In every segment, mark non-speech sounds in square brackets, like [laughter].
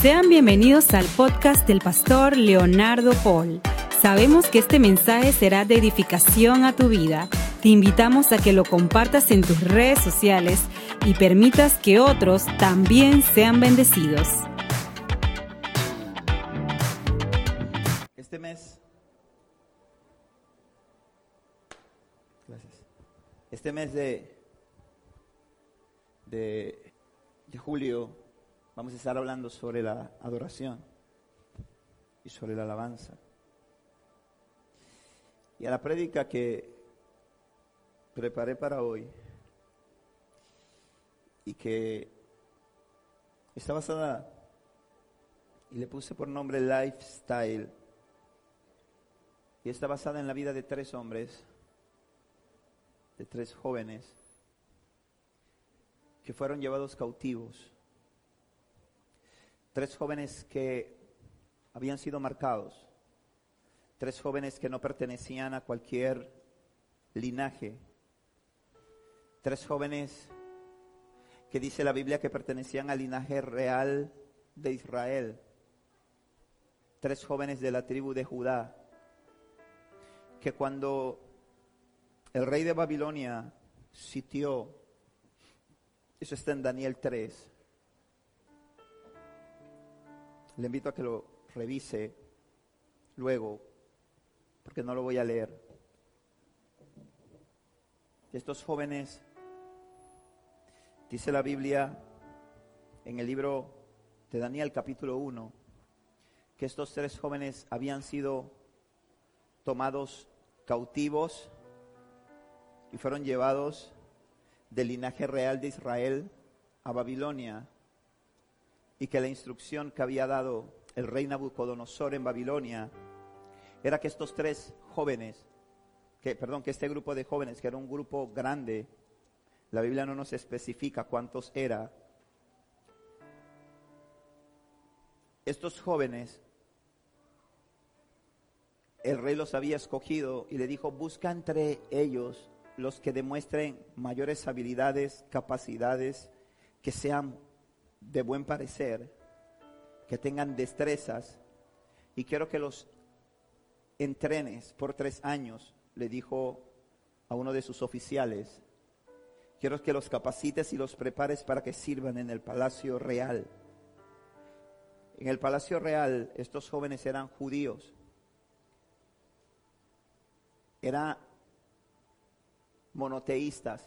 Sean bienvenidos al podcast del pastor Leonardo Paul. Sabemos que este mensaje será de edificación a tu vida. Te invitamos a que lo compartas en tus redes sociales y permitas que otros también sean bendecidos. Este mes, gracias. Este mes de, de, de julio vamos a estar hablando sobre la adoración y sobre la alabanza. Y a la prédica que preparé para hoy y que está basada y le puse por nombre Lifestyle y está basada en la vida de tres hombres, de tres jóvenes que fueron llevados cautivos tres jóvenes que habían sido marcados, tres jóvenes que no pertenecían a cualquier linaje, tres jóvenes que dice la Biblia que pertenecían al linaje real de Israel, tres jóvenes de la tribu de Judá, que cuando el rey de Babilonia sitió, eso está en Daniel 3, le invito a que lo revise luego, porque no lo voy a leer. Estos jóvenes, dice la Biblia en el libro de Daniel capítulo 1, que estos tres jóvenes habían sido tomados cautivos y fueron llevados del linaje real de Israel a Babilonia y que la instrucción que había dado el rey Nabucodonosor en Babilonia era que estos tres jóvenes, que, perdón, que este grupo de jóvenes, que era un grupo grande, la Biblia no nos especifica cuántos era, estos jóvenes, el rey los había escogido y le dijo, busca entre ellos los que demuestren mayores habilidades, capacidades, que sean de buen parecer, que tengan destrezas, y quiero que los entrenes por tres años, le dijo a uno de sus oficiales. Quiero que los capacites y los prepares para que sirvan en el palacio real. En el palacio real estos jóvenes eran judíos. Eran monoteístas.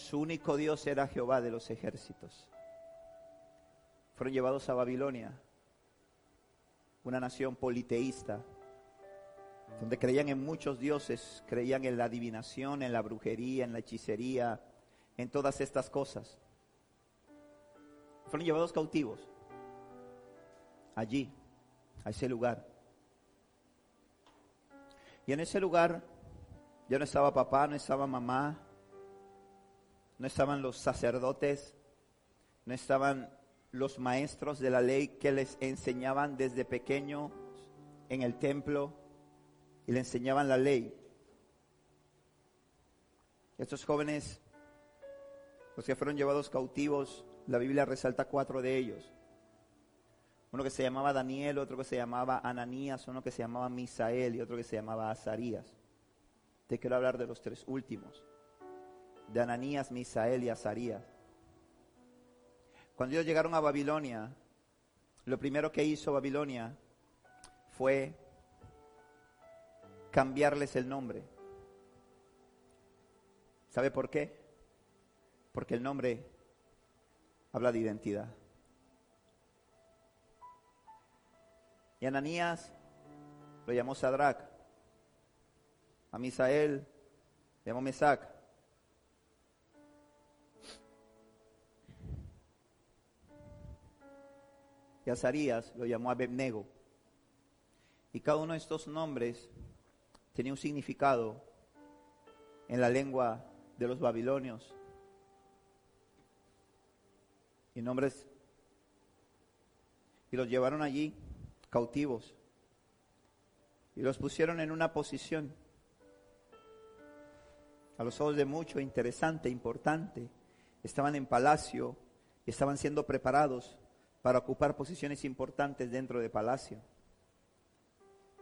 Su único Dios era Jehová de los ejércitos. Fueron llevados a Babilonia, una nación politeísta, donde creían en muchos dioses, creían en la adivinación, en la brujería, en la hechicería, en todas estas cosas. Fueron llevados cautivos allí, a ese lugar. Y en ese lugar ya no estaba papá, no estaba mamá, no estaban los sacerdotes, no estaban los maestros de la ley que les enseñaban desde pequeño en el templo y le enseñaban la ley. Estos jóvenes, los que fueron llevados cautivos, la Biblia resalta cuatro de ellos. Uno que se llamaba Daniel, otro que se llamaba Ananías, uno que se llamaba Misael y otro que se llamaba Azarías. Te quiero hablar de los tres últimos de Ananías, Misael y Azarías. Cuando ellos llegaron a Babilonia, lo primero que hizo Babilonia fue cambiarles el nombre. ¿Sabe por qué? Porque el nombre habla de identidad. Y Ananías lo llamó Sadrach, a Misael llamó Mesac, y Azarías lo llamó Abednego. Y cada uno de estos nombres tenía un significado en la lengua de los babilonios. Y nombres y los llevaron allí cautivos y los pusieron en una posición a los ojos de mucho interesante, importante. Estaban en palacio estaban siendo preparados para ocupar posiciones importantes dentro del palacio.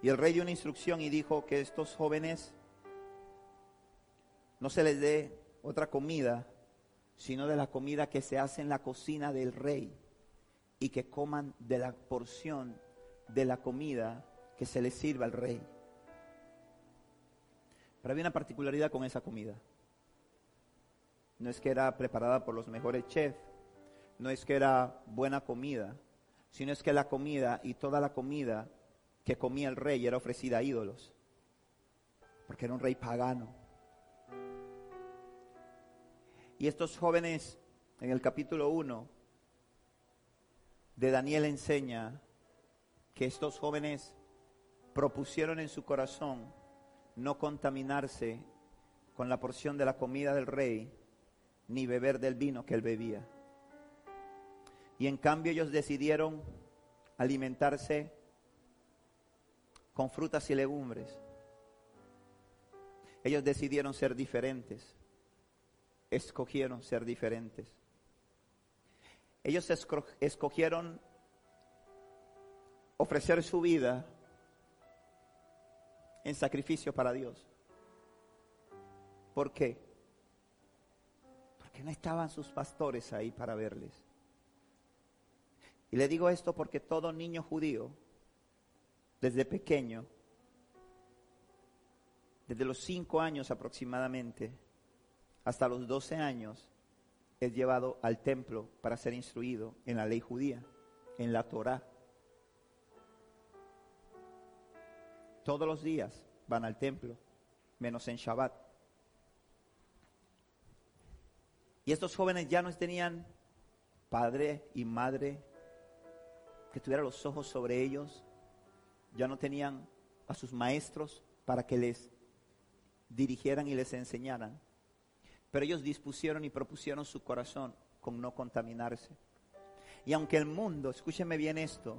Y el rey dio una instrucción y dijo que estos jóvenes no se les dé otra comida, sino de la comida que se hace en la cocina del rey y que coman de la porción de la comida que se les sirva al rey. Pero había una particularidad con esa comida. No es que era preparada por los mejores chefs, no es que era buena comida, sino es que la comida y toda la comida que comía el rey era ofrecida a ídolos, porque era un rey pagano. Y estos jóvenes, en el capítulo 1 de Daniel enseña que estos jóvenes propusieron en su corazón no contaminarse con la porción de la comida del rey, ni beber del vino que él bebía. Y en cambio ellos decidieron alimentarse con frutas y legumbres. Ellos decidieron ser diferentes. Escogieron ser diferentes. Ellos escogieron ofrecer su vida en sacrificio para Dios. ¿Por qué? Porque no estaban sus pastores ahí para verles. Y le digo esto porque todo niño judío, desde pequeño, desde los cinco años aproximadamente, hasta los doce años, es llevado al templo para ser instruido en la ley judía, en la Torah. Todos los días van al templo, menos en Shabbat. Y estos jóvenes ya no tenían padre y madre que tuviera los ojos sobre ellos, ya no tenían a sus maestros para que les dirigieran y les enseñaran. Pero ellos dispusieron y propusieron su corazón con no contaminarse. Y aunque el mundo, escúcheme bien esto,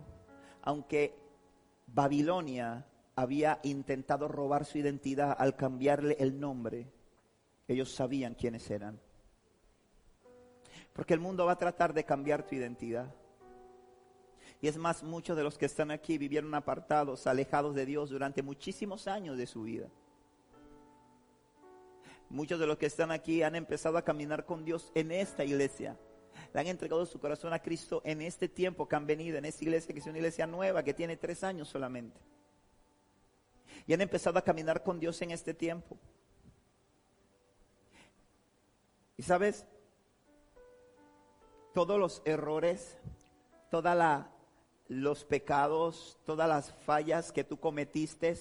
aunque Babilonia había intentado robar su identidad al cambiarle el nombre, ellos sabían quiénes eran. Porque el mundo va a tratar de cambiar tu identidad. Y es más, muchos de los que están aquí vivieron apartados, alejados de Dios durante muchísimos años de su vida. Muchos de los que están aquí han empezado a caminar con Dios en esta iglesia. Le han entregado su corazón a Cristo en este tiempo que han venido, en esta iglesia que es una iglesia nueva, que tiene tres años solamente. Y han empezado a caminar con Dios en este tiempo. Y sabes, todos los errores, toda la los pecados, todas las fallas que tú cometiste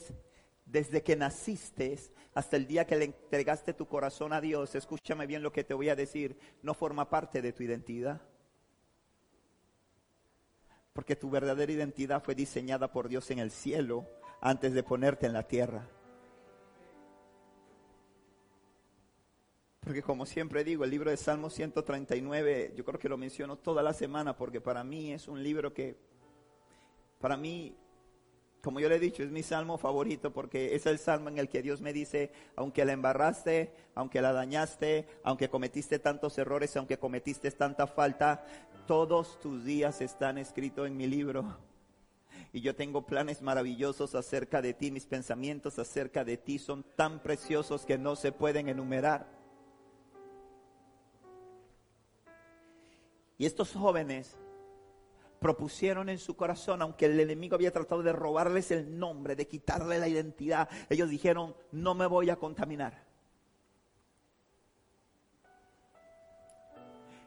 desde que naciste hasta el día que le entregaste tu corazón a Dios, escúchame bien lo que te voy a decir, no forma parte de tu identidad. Porque tu verdadera identidad fue diseñada por Dios en el cielo antes de ponerte en la tierra. Porque como siempre digo, el libro de Salmo 139, yo creo que lo menciono toda la semana porque para mí es un libro que para mí, como yo le he dicho, es mi salmo favorito porque es el salmo en el que Dios me dice, aunque la embarraste, aunque la dañaste, aunque cometiste tantos errores, aunque cometiste tanta falta, todos tus días están escritos en mi libro. [laughs] Y yo tengo planes maravillosos acerca de ti, mis pensamientos acerca de ti son tan preciosos que no se pueden enumerar. Y estos jóvenes propusieron en su corazón, aunque el enemigo había tratado de robarles el nombre, de quitarle la identidad, ellos dijeron, no me voy a contaminar.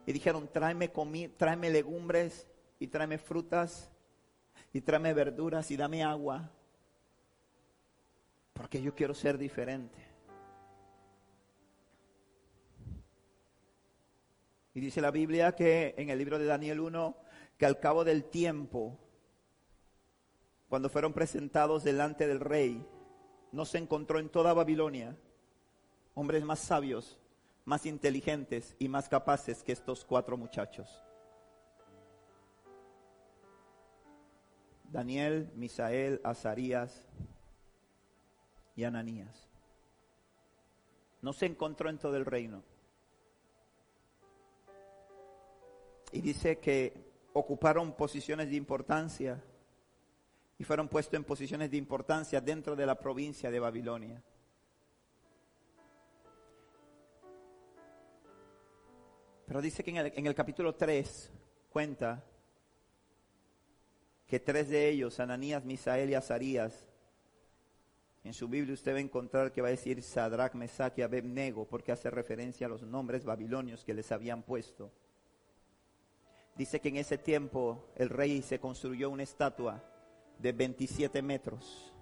Y dijeron, tráeme, tráeme legumbres y tráeme frutas y tráeme verduras y dame agua, porque yo quiero ser diferente. Y dice la Biblia que en el libro de Daniel 1, que al cabo del tiempo, cuando fueron presentados delante del rey, no se encontró en toda Babilonia hombres más sabios, más inteligentes y más capaces que estos cuatro muchachos. Daniel, Misael, Azarías y Ananías. No se encontró en todo el reino. Y dice que ocuparon posiciones de importancia y fueron puestos en posiciones de importancia dentro de la provincia de Babilonia. Pero dice que en el, capítulo 3 cuenta que tres de ellos, Ananías, Misael y Azarías, en su Biblia usted va a encontrar que va a decir Sadrach, Mesach y Abednego, porque hace referencia a los nombres babilonios que les habían puesto. Dice que en ese tiempo el rey se construyó una estatua de 27 metros.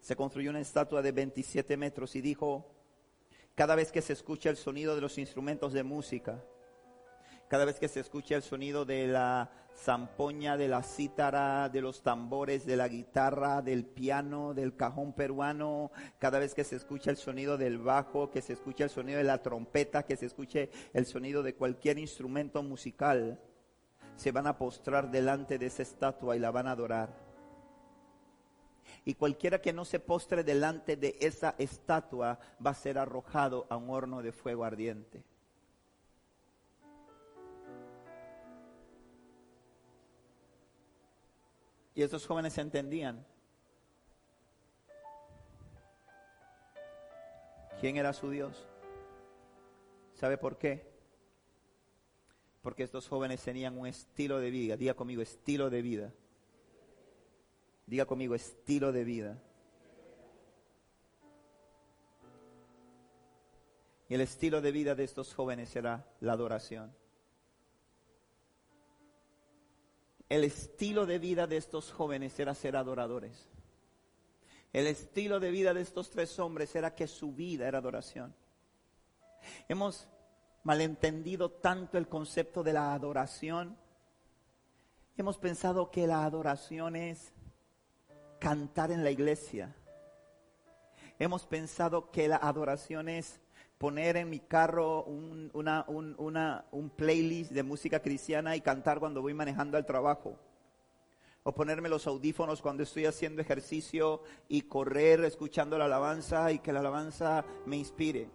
Se construyó una estatua de 27 metros y dijo, cada vez que se escucha el sonido de los instrumentos de música, cada vez que se escucha el sonido de la zampoña, de la cítara, de los tambores, de la guitarra, del piano, del cajón peruano, cada vez que se escucha el sonido del bajo, que se escucha el sonido de la trompeta, que se escuche el sonido de cualquier instrumento musical, se van a postrar delante de esa estatua y la van a adorar. Y cualquiera que no se postre delante de esa estatua va a ser arrojado a un horno de fuego ardiente. Y esos jóvenes entendían quién era su Dios. ¿Sabe por qué? Porque estos jóvenes tenían un estilo de vida. Diga conmigo, estilo de vida. Diga conmigo, estilo de vida. Y el estilo de vida de estos jóvenes era la adoración. El estilo de vida de estos jóvenes era ser adoradores. El estilo de vida de estos tres hombres era que su vida era adoración. Hemos malentendido tanto el concepto de la adoración. Hemos pensado que la adoración es cantar en la iglesia. Hemos pensado que la adoración es poner en mi carro un, una, un, playlist de música cristiana y cantar cuando voy manejando al trabajo. O ponerme los audífonos cuando estoy haciendo ejercicio y correr escuchando la alabanza y que la alabanza me inspire.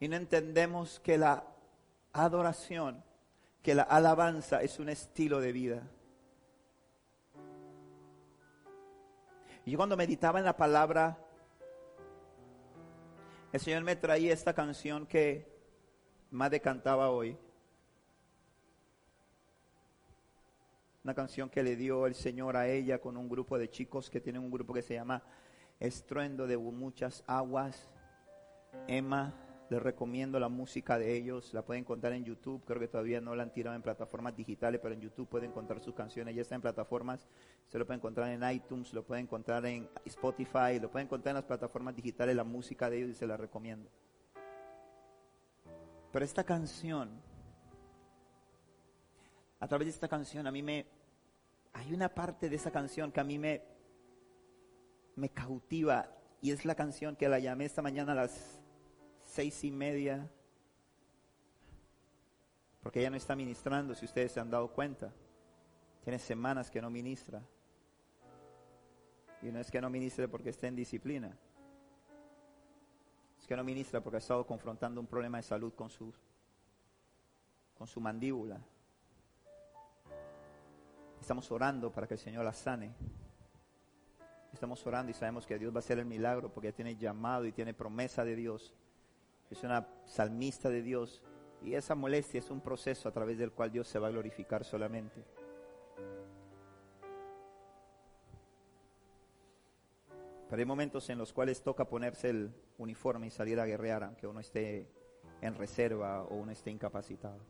Y no entendemos que la adoración, que la alabanza es un estilo de vida. Y yo cuando meditaba en la palabra el Señor me traía esta canción que Madre cantaba hoy. Una canción que le dio el Señor a ella con un grupo de chicos que tienen un grupo que se llama Estruendo de Muchas Aguas. Emma les recomiendo la música de ellos, la pueden encontrar en YouTube, creo que todavía no la han tirado en plataformas digitales, pero en YouTube pueden encontrar sus canciones, ya está en plataformas, se lo pueden encontrar en iTunes, lo pueden encontrar en Spotify, lo pueden encontrar en las plataformas digitales, la música de ellos y se la recomiendo. Pero esta canción, a través de esta canción a mí me, hay una parte de esa canción que a mí me, me cautiva y es la canción que la llamé esta mañana a las seis y media, porque ella no está ministrando, si ustedes se han dado cuenta. Tiene semanas que no ministra. Y no es que no ministre porque esté en disciplina. Es que no ministra porque ha estado confrontando un problema de salud con su, con su mandíbula. Estamos orando para que el Señor la sane. Estamos orando y sabemos que Dios va a hacer el milagro porque tiene llamado y tiene promesa de Dios es una salmista de Dios y esa molestia es un proceso a través del cual Dios se va a glorificar solamente. Pero hay momentos en los cuales toca ponerse el uniforme y salir a guerrear, aunque uno esté en reserva o uno esté incapacitado.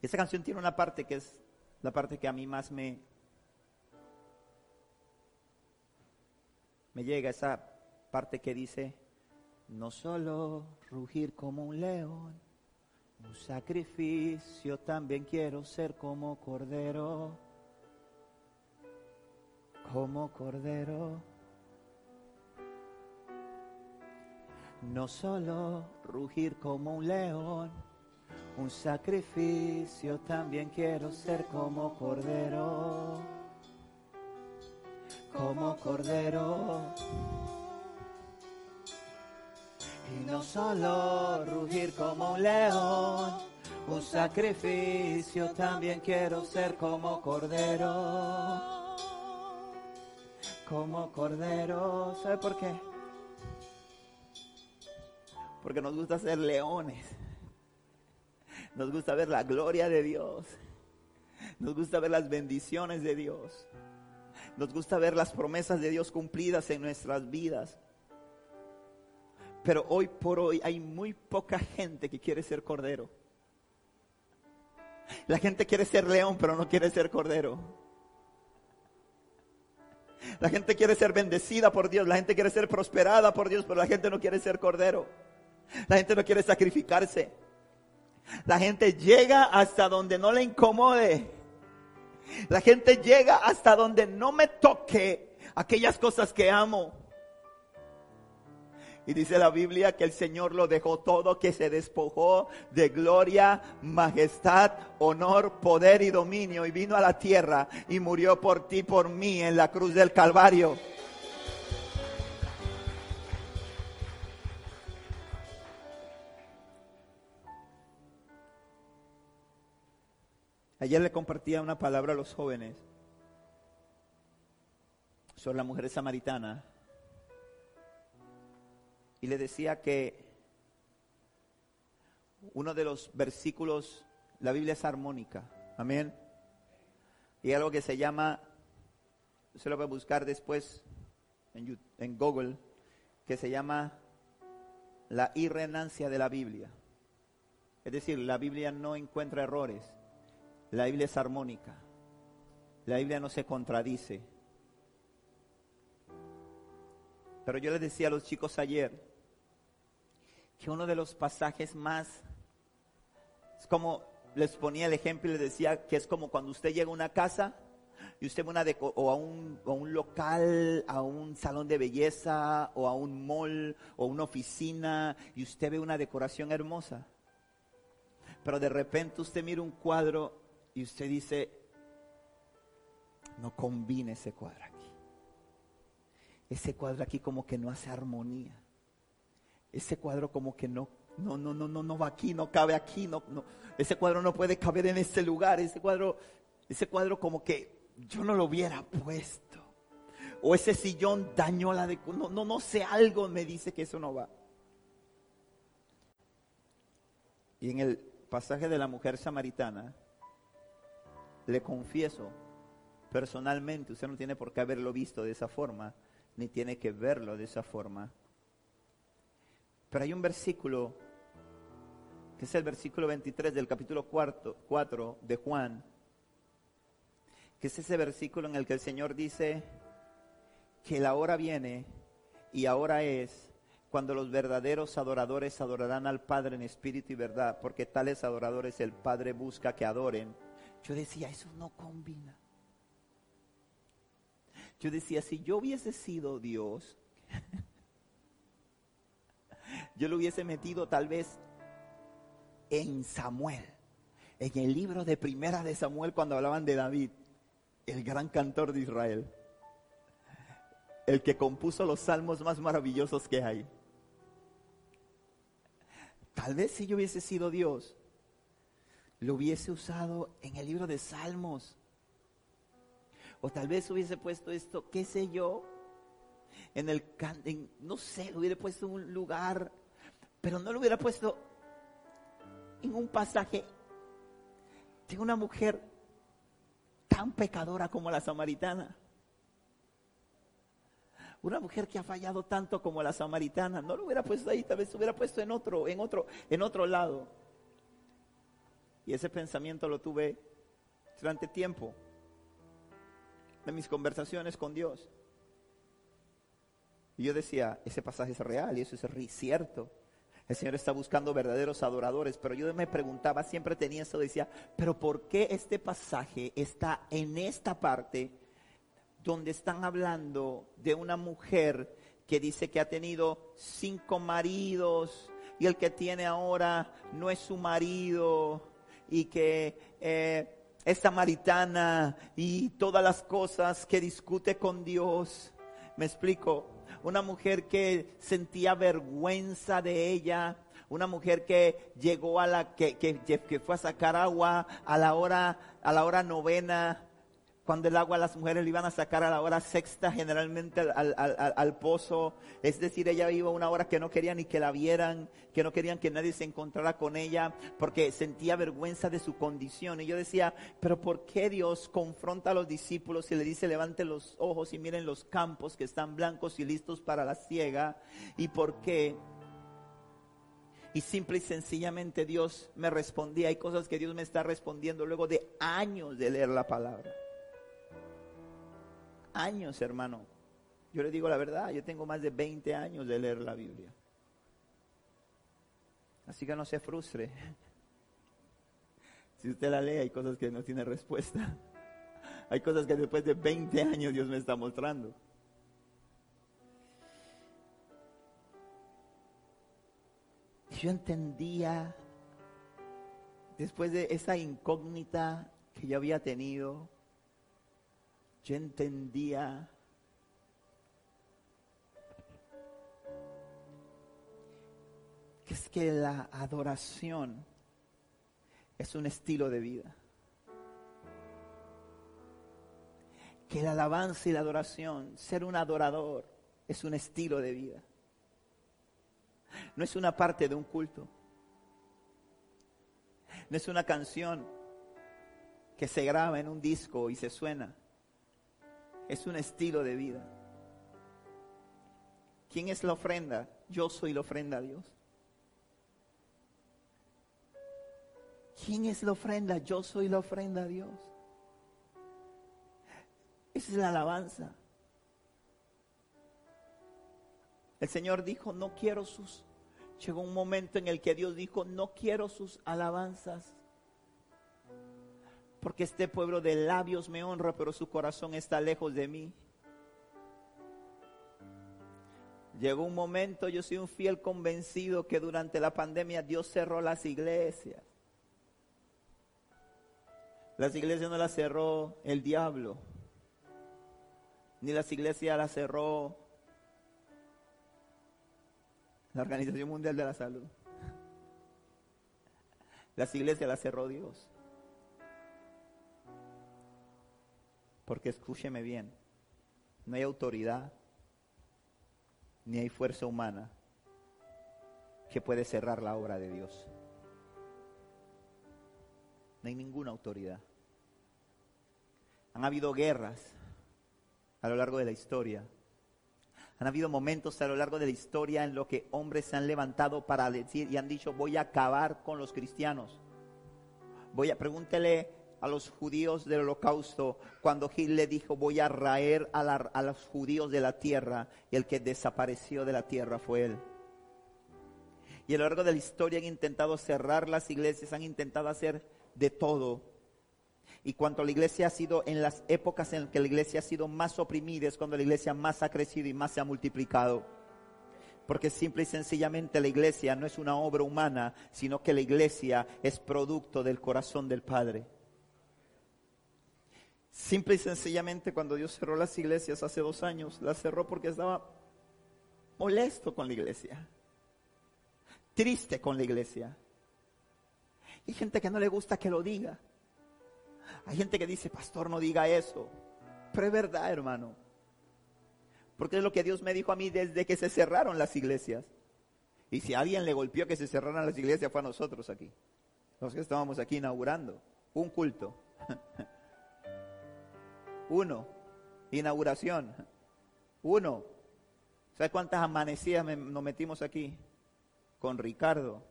Esta canción tiene una parte que es la parte que a mí más me, me llega, esa parte que dice, no solo rugir como un león, un sacrificio, también quiero ser como cordero, como cordero. No solo rugir como un león, un sacrificio, también quiero ser como cordero, como cordero Y no solo rugir como un león, un sacrificio, también quiero ser como cordero. Como cordero, ¿sabe por qué? Porque nos gusta ser leones. Nos gusta ver la gloria de Dios. Nos gusta ver las bendiciones de Dios. Nos gusta ver las promesas de Dios cumplidas en nuestras vidas. Pero hoy por hoy hay muy poca gente que quiere ser cordero. La gente quiere ser león, pero no quiere ser cordero. La gente quiere ser bendecida por Dios, la gente quiere ser prosperada por Dios, pero la gente no quiere ser cordero. La gente no quiere sacrificarse. La gente llega hasta donde no le incomode. La gente llega hasta donde no me toque aquellas cosas que amo. Y dice la Biblia que el Señor lo dejó todo, que se despojó de gloria, majestad, honor, poder y dominio y vino a la tierra y murió por ti, por mí en la cruz del Calvario. Ayer le compartía una palabra a los jóvenes sobre la mujer samaritana y le decía que uno de los versículos, la Biblia es armónica, amén. Y algo que se llama, se lo voy a buscar después en, en Google, que se llama la irrenancia de la Biblia. Es decir, la Biblia no encuentra errores, la Biblia es armónica, la Biblia no se contradice. Pero yo les decía a los chicos ayer que uno de los pasajes más, es como les ponía el ejemplo y les decía que es como cuando usted llega a una casa y usted va o a un, local, a un salón de belleza, o a un mall, o una oficina, y usted ve una decoración hermosa. Pero de repente usted mira un cuadro y usted dice, no combine ese cuadro aquí ese cuadro aquí como que no hace armonía. Ese cuadro como que no, no, no, no, no, no va aquí, no cabe aquí, no, no. Ese cuadro no puede caber en este lugar. Ese cuadro, ese cuadro como que yo no lo hubiera puesto. O ese sillón dañó la de, no, no, no sé, algo me dice que eso no va. Y en el pasaje de la mujer samaritana, le confieso personalmente, usted no tiene por qué haberlo visto de esa forma, ni tiene que verlo de esa forma. Pero hay un versículo, que es el versículo 23 del capítulo 4 de Juan, que es ese versículo en el que el Señor dice que la hora viene y ahora es cuando los verdaderos adoradores adorarán al Padre en espíritu y verdad, porque tales adoradores el Padre busca que adoren. Yo decía, eso no combina. Yo decía, si yo hubiese sido Dios, yo lo hubiese metido tal vez en Samuel, en el libro de primera de Samuel cuando hablaban de David, el gran cantor de Israel, el que compuso los salmos más maravillosos que hay. Tal vez si yo hubiese sido Dios, lo hubiese usado en el libro de Salmos o tal vez hubiese puesto esto, qué sé yo, en el, no sé, lo hubiera puesto en un lugar, pero no lo hubiera puesto en un pasaje de una mujer tan pecadora como la samaritana. Una mujer que ha fallado tanto como la samaritana, no lo hubiera puesto ahí, tal vez lo hubiera puesto en otro, en otro, en otro lado. Y ese pensamiento lo tuve durante tiempo de mis conversaciones con Dios. Y yo decía, ese pasaje es real y eso es cierto. El Señor está buscando verdaderos adoradores, pero yo me preguntaba, siempre tenía eso, decía, pero ¿por qué este pasaje está en esta parte donde están hablando de una mujer que dice que ha tenido cinco maridos y el que tiene ahora no es su marido y que eh, es samaritana y todas las cosas que discute con Dios. Me explico. Una mujer que sentía vergüenza de ella, una mujer que llegó a la que, que, fue a sacar agua a la hora a la hora novena cuando el agua las mujeres le iban a sacar a la hora sexta generalmente al, pozo. Es decir, ella iba una hora que no quería ni que la vieran, que no querían que nadie se encontrara con ella, porque sentía vergüenza de su condición. Y yo decía, pero ¿por qué Dios confronta a los discípulos y le dice, levanten los ojos y miren los campos que están blancos y listos para la ciega? ¿Y por qué? Y simple y sencillamente Dios me respondía. Hay cosas que Dios me está respondiendo luego de años de leer la palabra años, hermano. Yo le digo la verdad, yo tengo más de 20 años de leer la Biblia. Así que no se frustre. [laughs] Si usted la lee, hay cosas que no tiene respuesta. [laughs] Hay cosas que después de 20 años Dios me está mostrando. Yo entendía, después de esa incógnita que yo había tenido, yo entendía que es que la adoración es un estilo de vida. Que la alabanza y la adoración, ser un adorador, es un estilo de vida. No es una parte de un culto. No es una canción que se graba en un disco y se suena es un estilo de vida. ¿Quién es la ofrenda? Yo soy la ofrenda a Dios. ¿Quién es la ofrenda? Yo soy la ofrenda a Dios. Esa es la alabanza. El Señor dijo, no quiero sus... Llegó un momento en el que Dios dijo, no quiero sus alabanzas porque este pueblo de labios me honra, pero su corazón está lejos de mí. Llegó un momento, yo soy un fiel convencido que durante la pandemia Dios cerró las iglesias. Las iglesias no las cerró el diablo, ni las iglesias las cerró la Organización Mundial de la Salud. Las iglesias las cerró Dios. Porque escúcheme bien, no hay autoridad ni hay fuerza humana que puede cerrar la obra de Dios. No hay ninguna autoridad. Han habido guerras a lo largo de la historia. Han habido momentos a lo largo de la historia en los que hombres se han levantado para decir y han dicho voy a acabar con los cristianos. Voy a pregúntele a los judíos del holocausto cuando Gil le dijo voy a raer a, a los judíos de la tierra y el que desapareció de la tierra fue él. Y a lo largo de la historia han intentado cerrar las iglesias, han intentado hacer de todo. Y cuando la iglesia ha sido, en las épocas en que la iglesia ha sido más oprimida, es cuando la iglesia más ha crecido y más se ha multiplicado. Porque simple y sencillamente la iglesia no es una obra humana, sino que la iglesia es producto del corazón del Padre. Simple y sencillamente cuando Dios cerró las iglesias hace dos años, las cerró porque estaba molesto con la iglesia, triste con la iglesia. Hay gente que no le gusta que lo diga. Hay gente que dice, pastor, no diga eso. Pero es verdad, hermano. Porque es lo que Dios me dijo a mí desde que se cerraron las iglesias. Y si alguien le golpeó que se cerraran las iglesias fue a nosotros aquí. Los que estábamos aquí inaugurando un culto. [laughs] Uno. Inauguración. Uno. ¿Sabes cuántas amanecidas nos metimos aquí? Con Ricardo.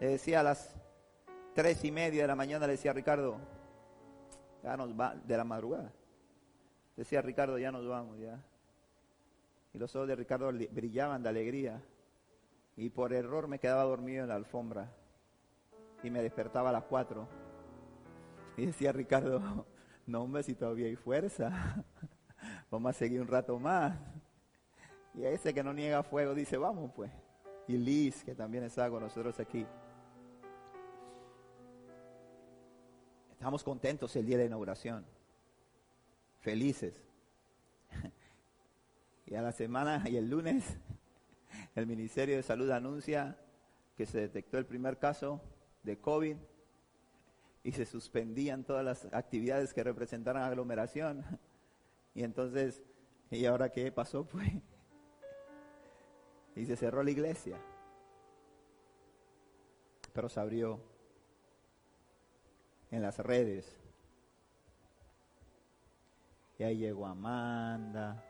Le decía a las tres y media de la mañana, le decía a Ricardo, ya nos va, de la madrugada. Decía Ricardo, ya nos vamos, ya. Y los ojos de Ricardo brillaban de alegría. Y por error me quedaba dormido en la alfombra. Y me despertaba a las cuatro [laughs] y decía Ricardo, [laughs] no hombre, si todavía hay fuerza, [laughs] vamos a seguir un rato más. Y ese que no niega fuego dice, vamos pues. Y Liz, que también está con nosotros aquí. Estamos contentos el día de inauguración, felices. Y a la semana y el lunes, el Ministerio de Salud anuncia que se detectó el primer caso de COVID y se suspendían todas las actividades que representaran aglomeración. Y entonces, ¿y ahora qué pasó? Pues, y se cerró la iglesia. Pero se abrió en las redes. Y ahí llegó Amanda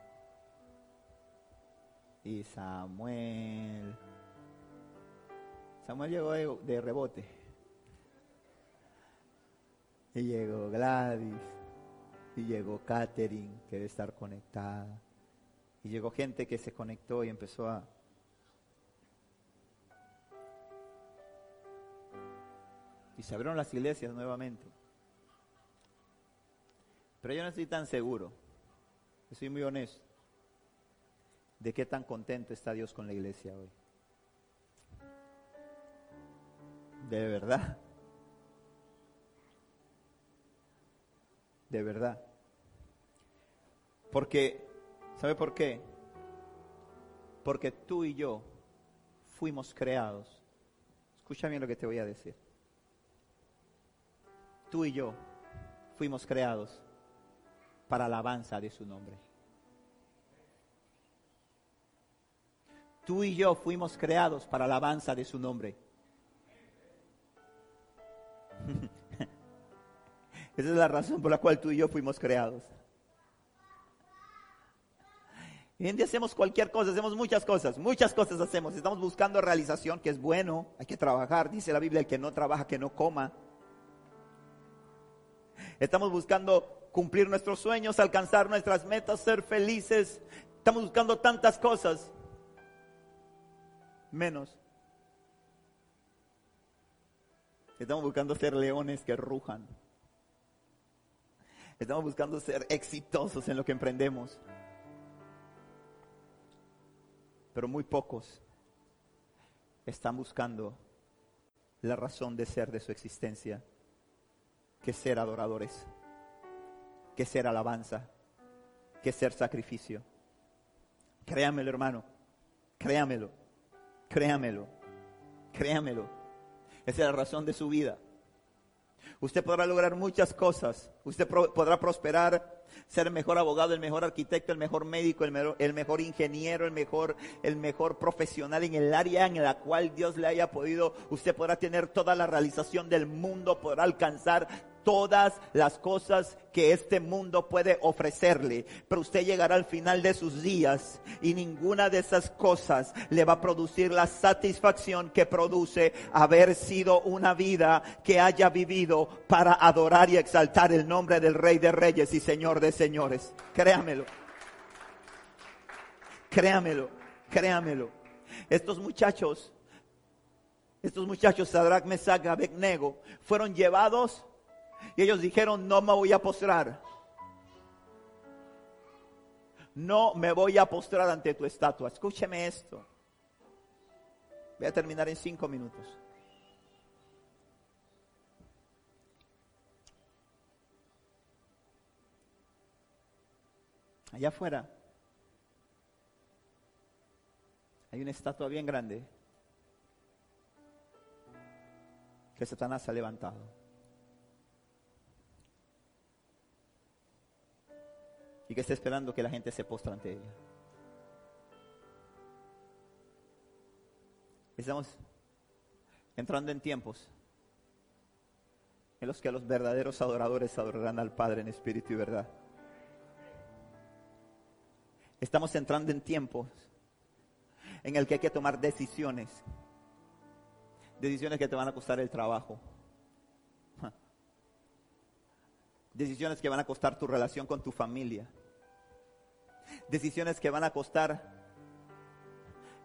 y Samuel. Samuel llegó de, rebote. Y llegó Gladys. Y llegó Catherine, que debe estar conectada. Y llegó gente que se conectó y empezó a... Y se abrieron las iglesias nuevamente. Pero yo no estoy tan seguro, estoy muy honesto, de qué tan contento está Dios con la iglesia hoy. De verdad. De verdad. Porque, ¿sabe por qué? Porque tú y yo fuimos creados. Escucha bien lo que te voy a decir. Tú y yo fuimos creados para alabanza de su nombre. Tú y yo fuimos creados para alabanza de su nombre. Esa es la razón por la cual tú y yo fuimos creados. Hoy en día hacemos cualquier cosa, hacemos muchas cosas, muchas cosas hacemos. Estamos buscando realización, que es bueno, hay que trabajar. Dice la Biblia, el que no trabaja, que no coma. Estamos buscando cumplir nuestros sueños, alcanzar nuestras metas, ser felices. Estamos buscando tantas cosas. Menos. Estamos buscando ser leones que rujan. Estamos buscando ser exitosos en lo que emprendemos. Pero muy pocos están buscando la razón de ser de su existencia, que ser adoradores que ser alabanza, que ser sacrificio. Créamelo, hermano. Créamelo. Créamelo. Créamelo. Esa es la razón de su vida. Usted podrá lograr muchas cosas. Usted podrá prosperar, ser el mejor abogado, el mejor arquitecto, el mejor médico, el mejor, el mejor, ingeniero, el mejor, el mejor profesional en el área en la cual Dios le haya podido. Usted podrá tener toda la realización del mundo, podrá alcanzar todas las cosas que este mundo puede ofrecerle. Pero usted llegará al final de sus días y ninguna de esas cosas le va a producir la satisfacción que produce haber sido una vida que haya vivido para adorar y exaltar el nombre del Rey de Reyes y Señor de Señores. Créamelo. Créamelo. Créamelo. Estos muchachos estos muchachos, Sadrach, Mesach, Abednego, fueron llevados y ellos dijeron, no me voy a postrar. No me voy a postrar ante tu estatua. Escúcheme esto. Voy a terminar en cinco minutos. Allá afuera hay una estatua bien grande que Satanás ha levantado. Y que está esperando que la gente se postre ante ella. Estamos entrando en tiempos en los que los verdaderos adoradores adorarán al Padre en espíritu y verdad. Estamos entrando en tiempos en el que hay que tomar decisiones, decisiones que te van a costar el trabajo, decisiones que van a costar tu relación con tu familia, decisiones que van a costar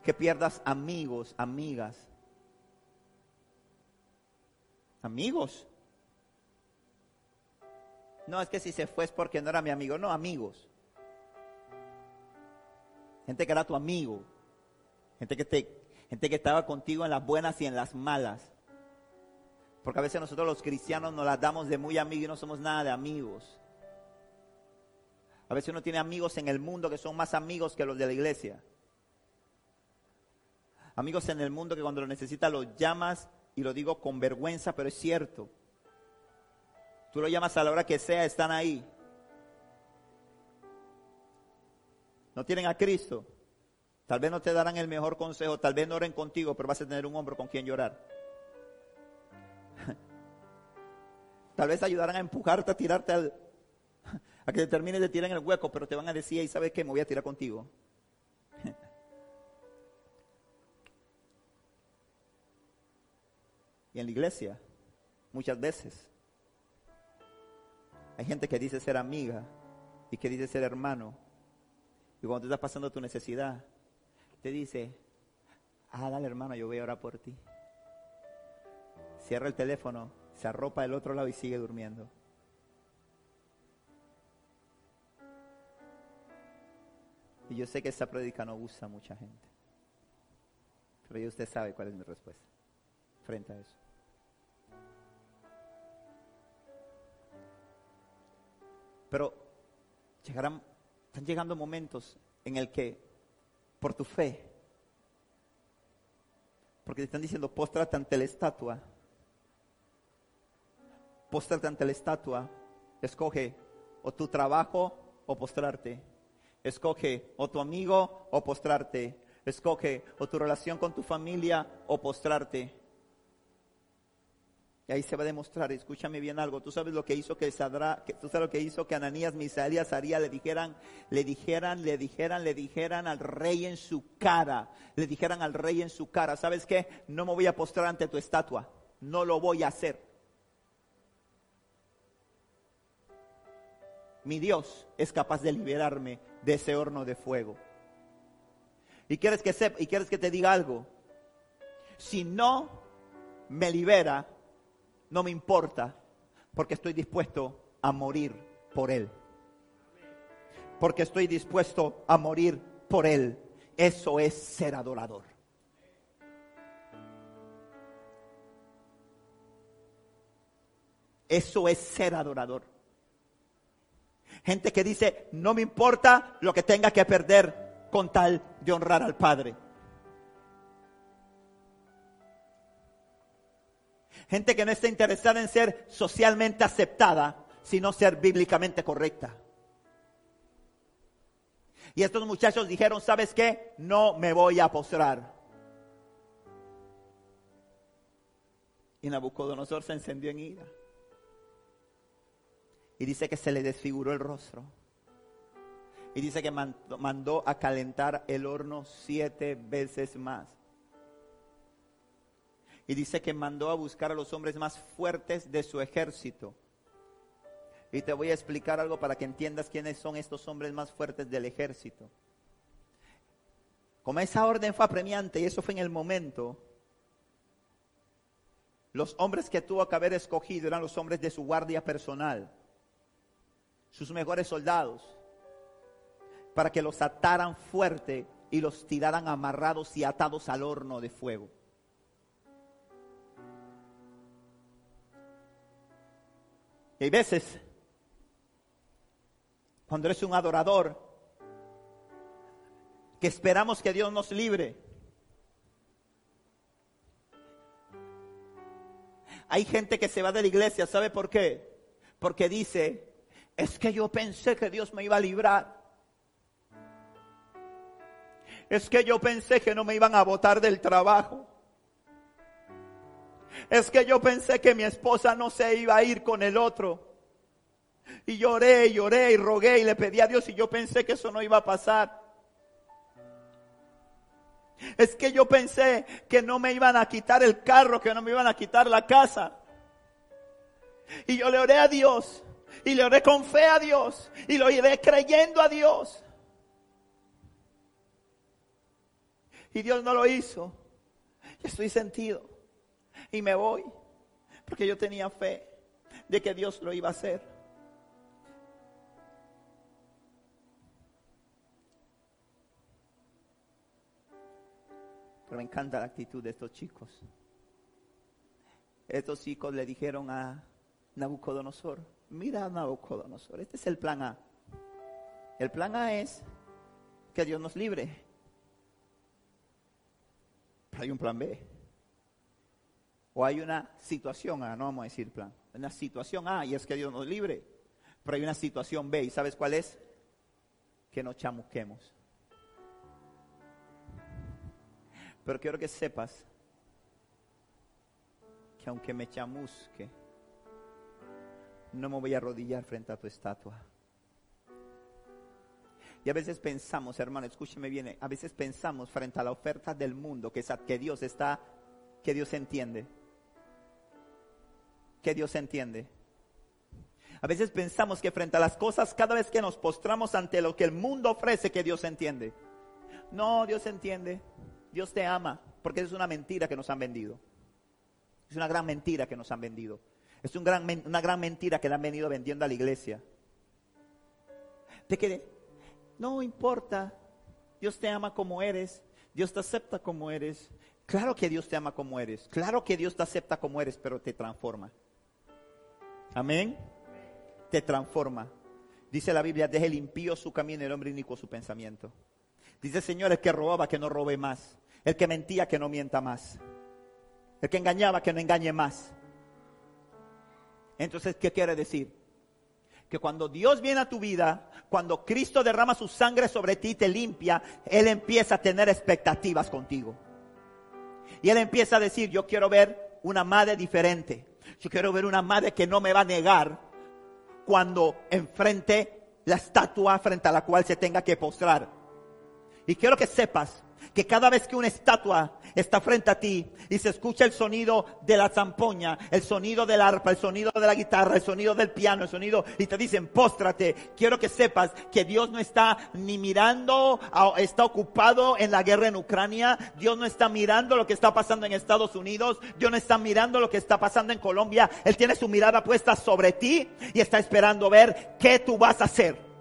que pierdas amigos, amigas. Amigos. No es que si se fue es porque no era mi amigo, no, amigos. Gente que era tu amigo. Gente que te gente que estaba contigo en las buenas y en las malas. Porque a veces nosotros los cristianos nos las damos de muy amigos y no somos nada de amigos. A veces uno tiene amigos en el mundo que son más amigos que los de la iglesia. Amigos en el mundo que cuando lo necesitas los llamas y lo digo con vergüenza, pero es cierto. Tú lo llamas a la hora que sea, están ahí. No tienen a Cristo. Tal vez no te darán el mejor consejo, tal vez no oren contigo, pero vas a tener un hombro con quien llorar. Tal vez ayudarán a empujarte, a tirarte al, [laughs] a que te termines de tirar en el hueco, pero te van a decir, y sabes qué, me voy a tirar contigo. [laughs] y en la iglesia, muchas veces, hay gente que dice ser amiga y que dice ser hermano. Y cuando te estás pasando tu necesidad, te dice, ah, dale hermano, yo voy a orar por ti. Cierra el teléfono, se arropa del otro lado y sigue durmiendo. Y yo sé que esa prédica no gusta a mucha gente. Pero ya usted sabe cuál es mi respuesta frente a eso. Pero llegarán, están llegando momentos en el que, por tu fe, porque te están diciendo, póstrate ante la estatua, póstrate ante la estatua, escoge o tu trabajo o postrarte Escoge o tu amigo o postrarte. Escoge o tu relación con tu familia o postrarte. Y ahí se va a demostrar, escúchame bien algo, tú sabes lo que hizo que Sadra, tú sabes lo que hizo que Ananías, Misael y le dijeran, le dijeran, le dijeran, le dijeran al rey en su cara, le dijeran al rey en su cara, ¿sabes qué? No me voy a postrar ante tu estatua, no lo voy a hacer. Mi Dios es capaz de liberarme de ese horno de fuego. Y quieres que sepa, y quieres que te diga algo. Si no me libera, no me importa, porque estoy dispuesto a morir por él. Porque estoy dispuesto a morir por él. Eso es ser adorador. Eso es ser adorador. Gente que dice, no me importa lo que tenga que perder con tal de honrar al Padre. Gente que no está interesada en ser socialmente aceptada, sino ser bíblicamente correcta. Y estos muchachos dijeron, ¿sabes qué? No me voy a postrar. Y Nabucodonosor se encendió en ira. Y dice que se le desfiguró el rostro. Y dice que mandó, a calentar el horno siete veces más. Y dice que mandó a buscar a los hombres más fuertes de su ejército. Y te voy a explicar algo para que entiendas quiénes son estos hombres más fuertes del ejército. Como esa orden fue apremiante y eso fue en el momento, los hombres que tuvo que haber escogido eran los hombres de su guardia personal sus mejores soldados, para que los ataran fuerte y los tiraran amarrados y atados al horno de fuego. Y hay veces, cuando eres un adorador, que esperamos que Dios nos libre, hay gente que se va de la iglesia, ¿sabe por qué? Porque dice, es que yo pensé que Dios me iba a librar. Es que yo pensé que no me iban a botar del trabajo. Es que yo pensé que mi esposa no se iba a ir con el otro. Y lloré, y lloré y rogué y le pedí a Dios y yo pensé que eso no iba a pasar. Es que yo pensé que no me iban a quitar el carro, que no me iban a quitar la casa. Y yo le oré a Dios y le oré con fe a Dios y lo iré creyendo a Dios. Y Dios no lo hizo. Estoy sentido y me voy porque yo tenía fe de que Dios lo iba a hacer. Pero me encanta la actitud de estos chicos. Estos chicos le dijeron a Nabucodonosor, mira Nabucodonosor, este es el plan A. El plan A es que Dios nos libre. Pero hay un plan B. O hay una situación A, no vamos a decir plan. Una situación A y es que Dios nos libre. Pero hay una situación B. ¿Y sabes cuál es? Que nos chamusquemos. Pero quiero que sepas que aunque me chamusque, no me voy a arrodillar frente a tu estatua. Y a veces pensamos, hermano, escúcheme bien, a veces pensamos frente a la oferta del mundo que, que Dios está, que Dios entiende. Que Dios entiende. A veces pensamos que frente a las cosas, cada vez que nos postramos ante lo que el mundo ofrece, que Dios entiende. No, Dios entiende. Dios te ama, porque es una mentira que nos han vendido. Es una gran mentira que nos han vendido. Es una gran mentira que le han venido vendiendo a la iglesia. De que no importa, Dios te ama como eres, Dios te acepta como eres. Claro que Dios te ama como eres, claro que Dios te acepta como eres, pero te transforma. Amén. Te transforma. Dice la Biblia, deje el impío su camino y el hombre inicuo su pensamiento. Dice Señor, el que robaba que no robe más. El que mentía que no mienta más. El que engañaba que no engañe más. Entonces, ¿qué quiere decir? Que cuando Dios viene a tu vida, cuando Cristo derrama su sangre sobre ti y te limpia, Él empieza a tener expectativas contigo. Y Él empieza a decir, yo quiero ver una madre diferente. Yo quiero ver una madre que no me va a negar cuando enfrente la estatua frente a la cual se tenga que postrar. Y quiero que sepas que cada vez que una estatua está frente a ti y se escucha el sonido de la zampoña, el sonido del arpa, el sonido de la guitarra, el sonido del piano, el sonido, y te dicen, póstrate, quiero que sepas que Dios no está ni mirando, está ocupado en la guerra en Ucrania, Dios no está mirando lo que está pasando en Estados Unidos, Dios no está mirando lo que está pasando en Colombia, Él tiene su mirada puesta sobre ti y está esperando ver qué tú vas a hacer.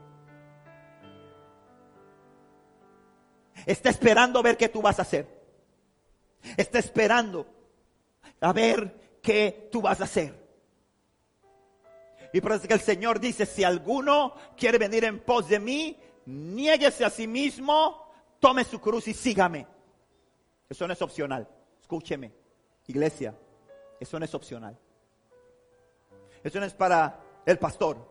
Está esperando ver qué tú vas a hacer. Está esperando a ver qué tú vas a hacer. Y por eso que el Señor dice, si alguno quiere venir en pos de mí, niéguese a sí mismo, tome su cruz y sígame. Eso no es opcional. Escúcheme, iglesia, eso no es opcional. Eso no es para el pastor.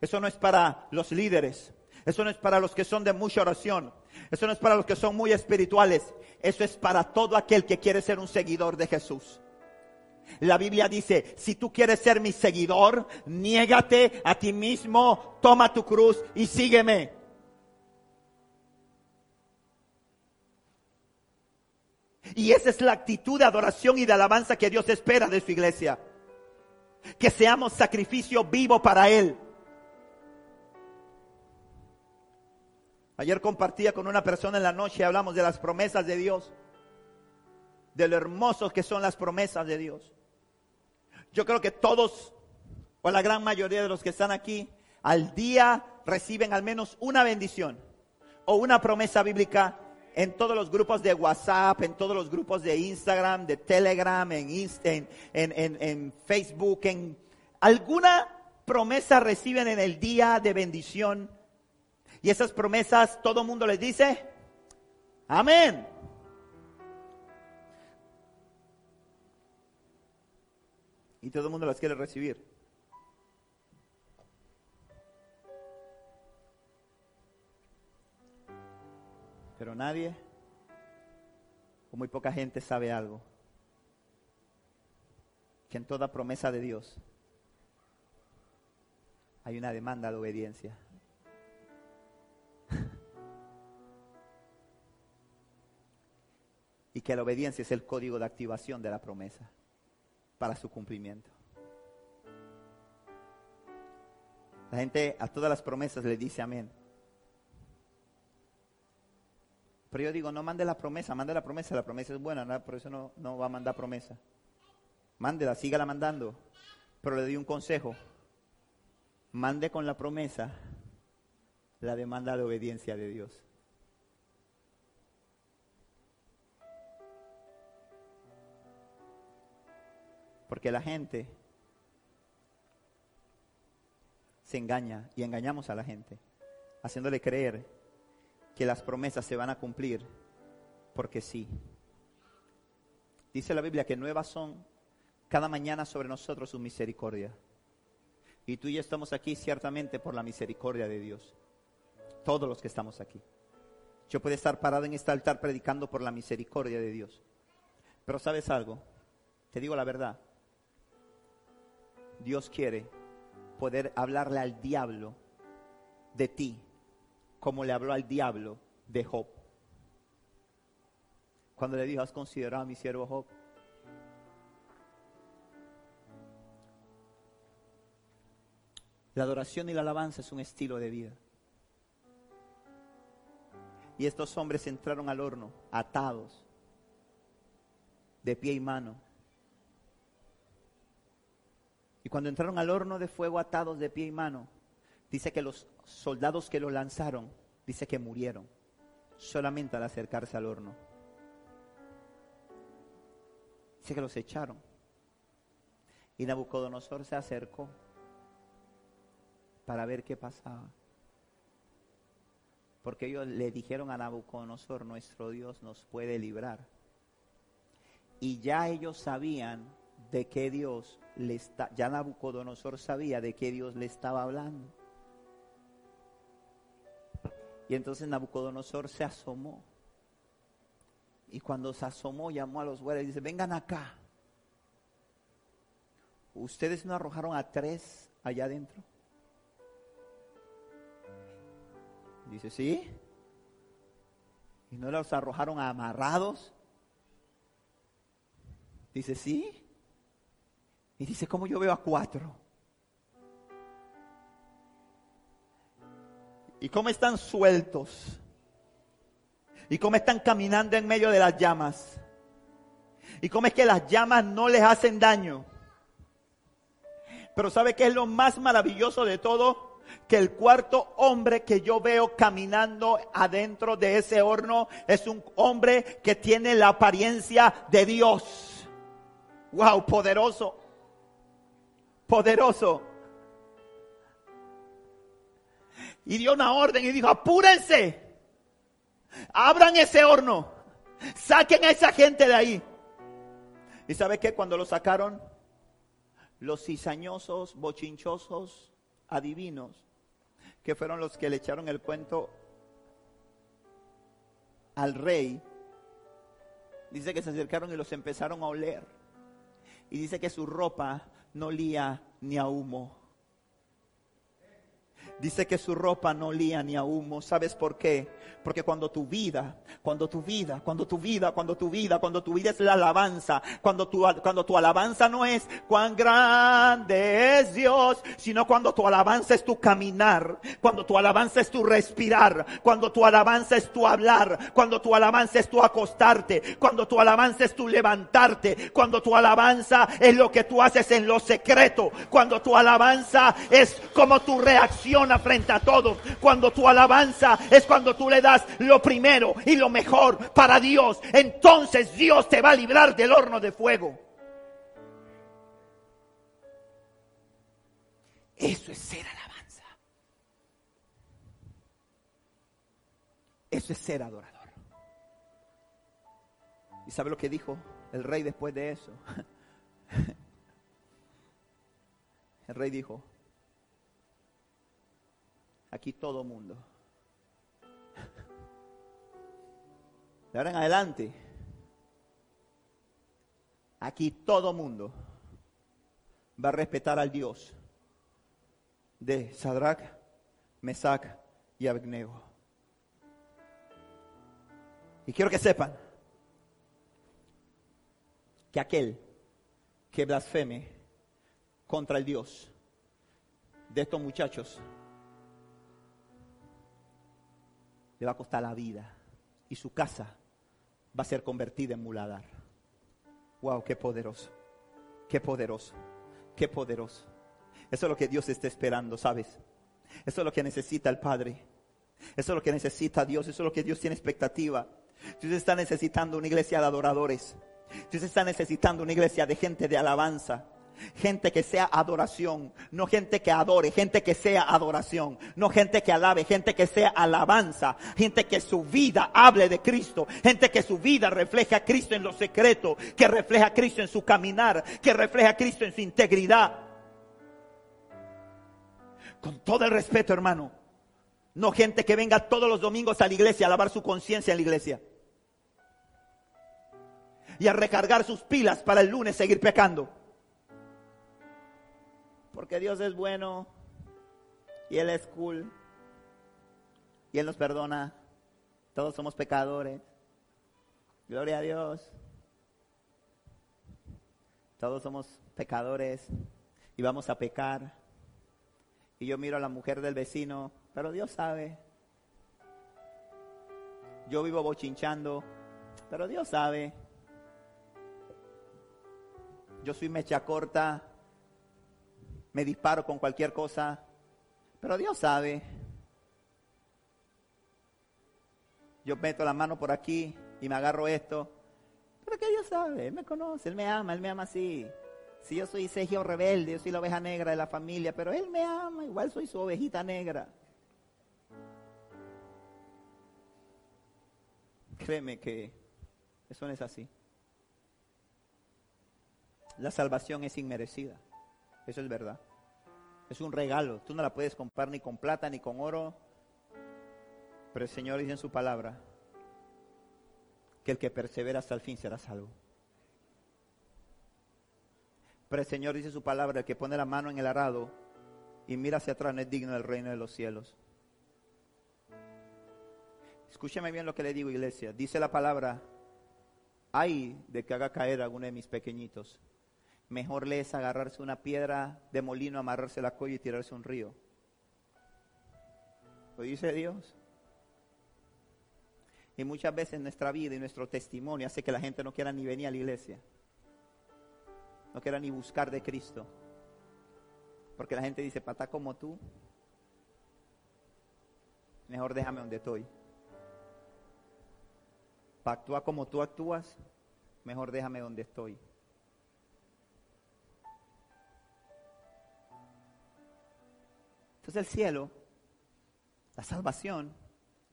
Eso no es para los líderes. Eso no es para los que son de mucha oración. Eso no es para los que son muy espirituales. Eso es para todo aquel que quiere ser un seguidor de Jesús. La Biblia dice, si tú quieres ser mi seguidor, niégate a ti mismo, toma tu cruz y sígueme. Y esa es la actitud de adoración y de alabanza que Dios espera de su iglesia. Que seamos sacrificio vivo para Él. Ayer compartía con una persona en la noche, hablamos de las promesas de Dios, de lo hermosos que son las promesas de Dios. Yo creo que todos, o la gran mayoría de los que están aquí, al día reciben al menos una bendición o una promesa bíblica en todos los grupos de WhatsApp, en todos los grupos de Instagram, de Telegram, en, en, en, en Facebook, en alguna promesa reciben en el día de bendición y esas promesas todo el mundo les dice, amén. Y todo el mundo las quiere recibir. Pero nadie, o muy poca gente sabe algo. Que en toda promesa de Dios hay una demanda de obediencia. Que la obediencia es el código de activación de la promesa para su cumplimiento. La gente a todas las promesas le dice amén. Pero yo digo, no mande la promesa, mande la promesa, la promesa es buena, por eso no, no va a mandar promesa. Mándela, sígala mandando. Pero le doy un consejo. Mande con la promesa la demanda de obediencia de Dios. Porque la gente se engaña y engañamos a la gente haciéndole creer que las promesas se van a cumplir porque sí. Dice la Biblia que nuevas son cada mañana sobre nosotros su misericordia. Y tú y yo estamos aquí ciertamente por la misericordia de Dios. Todos los que estamos aquí. Yo puedo estar parado en este altar predicando por la misericordia de Dios. Pero sabes algo, te digo la verdad. Dios quiere poder hablarle al diablo de ti como le habló al diablo de Job. Cuando le dijo, ¿has considerado a mi siervo Job? La adoración y la alabanza es un estilo de vida. Y estos hombres entraron al horno atados, de pie y mano. Y cuando entraron al horno de fuego atados de pie y mano, dice que los soldados que lo lanzaron, dice que murieron solamente al acercarse al horno. Dice que los echaron. Y Nabucodonosor se acercó para ver qué pasaba. Porque ellos le dijeron a Nabucodonosor, nuestro Dios nos puede librar. Y ya ellos sabían de qué Dios le está, ya Nabucodonosor sabía de qué Dios le estaba hablando. Y entonces Nabucodonosor se asomó. Y cuando se asomó, llamó a los güeyes y dice, vengan acá. ¿Ustedes no arrojaron a tres allá adentro? Dice, sí. ¿Y no los arrojaron amarrados? Dice, sí. Y dice, ¿cómo yo veo a cuatro? ¿Y cómo están sueltos? ¿Y cómo están caminando en medio de las llamas? ¿Y cómo es que las llamas no les hacen daño? Pero ¿sabe qué es lo más maravilloso de todo? que el cuarto hombre que yo veo caminando adentro de ese horno es un hombre que tiene la apariencia de Dios. Wow, poderoso. Poderoso. Y dio una orden y dijo, apúrense. Abran ese horno. Saquen a esa gente de ahí. ¿Y sabe qué? Cuando lo sacaron, los cizañosos, bochinchosos, adivinos, que fueron los que le echaron el cuento al rey, dice que se acercaron y los empezaron a oler. Y dice que su ropa no olía ni a humo. Dice que su ropa no olía ni a humo. ¿Sabes por qué? Porque cuando tu vida, cuando tu vida, cuando tu vida, cuando tu vida, cuando tu vida es la alabanza, cuando tu, cuando tu alabanza no es cuán grande es Dios, sino cuando tu alabanza es tu caminar, cuando tu alabanza es tu respirar, cuando tu alabanza es tu hablar, cuando tu alabanza es tu acostarte, cuando tu alabanza es tu levantarte, cuando tu alabanza es lo que tú haces en lo secreto, cuando tu alabanza es como tu reacción frente a todo. Cuando tu alabanza es cuando tú le das lo primero y lo mejor para Dios, entonces Dios te va a librar del horno de fuego. Eso es ser alabanza. Eso es ser adorador. ¿Y sabe lo que dijo el rey después de eso? [laughs] El rey dijo, Aquí todo mundo. De ahora en adelante, aquí todo mundo va a respetar al Dios de Sadrach, Mesach y Abednego. Y quiero que sepan que aquel que blasfeme contra el Dios de estos muchachos le va a costar la vida y su casa va a ser convertida en muladar. Wow, qué poderoso, qué poderoso, qué poderoso. Eso es lo que Dios está esperando, ¿sabes? Eso es lo que necesita el Padre. Eso es lo que necesita Dios, eso es lo que Dios tiene expectativa. Dios está necesitando una iglesia de adoradores. Dios está necesitando una iglesia de gente de alabanza. Gente que sea adoración, no gente que adore, gente que sea adoración, no gente que alabe, gente que sea alabanza, gente que su vida hable de Cristo, gente que su vida refleje a Cristo en lo secreto, que refleja a Cristo en su caminar, que refleja a Cristo en su integridad. Con todo el respeto, hermano, no gente que venga todos los domingos a la iglesia a lavar su conciencia en la iglesia y a recargar sus pilas para el lunes seguir pecando. Porque Dios es bueno y Él es cool y Él nos perdona. Todos somos pecadores. Gloria a Dios. Todos somos pecadores y vamos a pecar. Y yo miro a la mujer del vecino, pero Dios sabe. Yo vivo bochinchando, pero Dios sabe yo soy mecha corta, me disparo con cualquier cosa, pero Dios sabe. Yo meto la mano por aquí y me agarro esto, pero que Dios sabe, Él me conoce, Él me ama, Él me ama así. Si yo soy Sergio rebelde, yo soy la oveja negra de la familia, pero Él me ama, igual soy su ovejita negra. Créeme que eso no es así. La salvación es inmerecida. Eso es verdad. Es un regalo. Tú no la puedes comprar ni con plata ni con oro. Pero el Señor dice en su palabra que el que persevera hasta el fin será salvo. Pero el Señor dice en su palabra, el que pone la mano en el arado y mira hacia atrás no es digno del reino de los cielos. Escúcheme bien lo que le digo, iglesia. Dice la palabra, ay de que haga caer a alguno de mis pequeñitos mejor le es agarrarse una piedra de molino, amarrarse la colla y tirarse un río. Lo dice Dios. Y muchas veces nuestra vida y nuestro testimonio hace que la gente no quiera ni venir a la iglesia. No quiera ni buscar de Cristo. Porque la gente dice, pata como tú, mejor déjame donde estoy. Para actuar como tú actúas, mejor déjame donde estoy. Entonces el cielo, la salvación,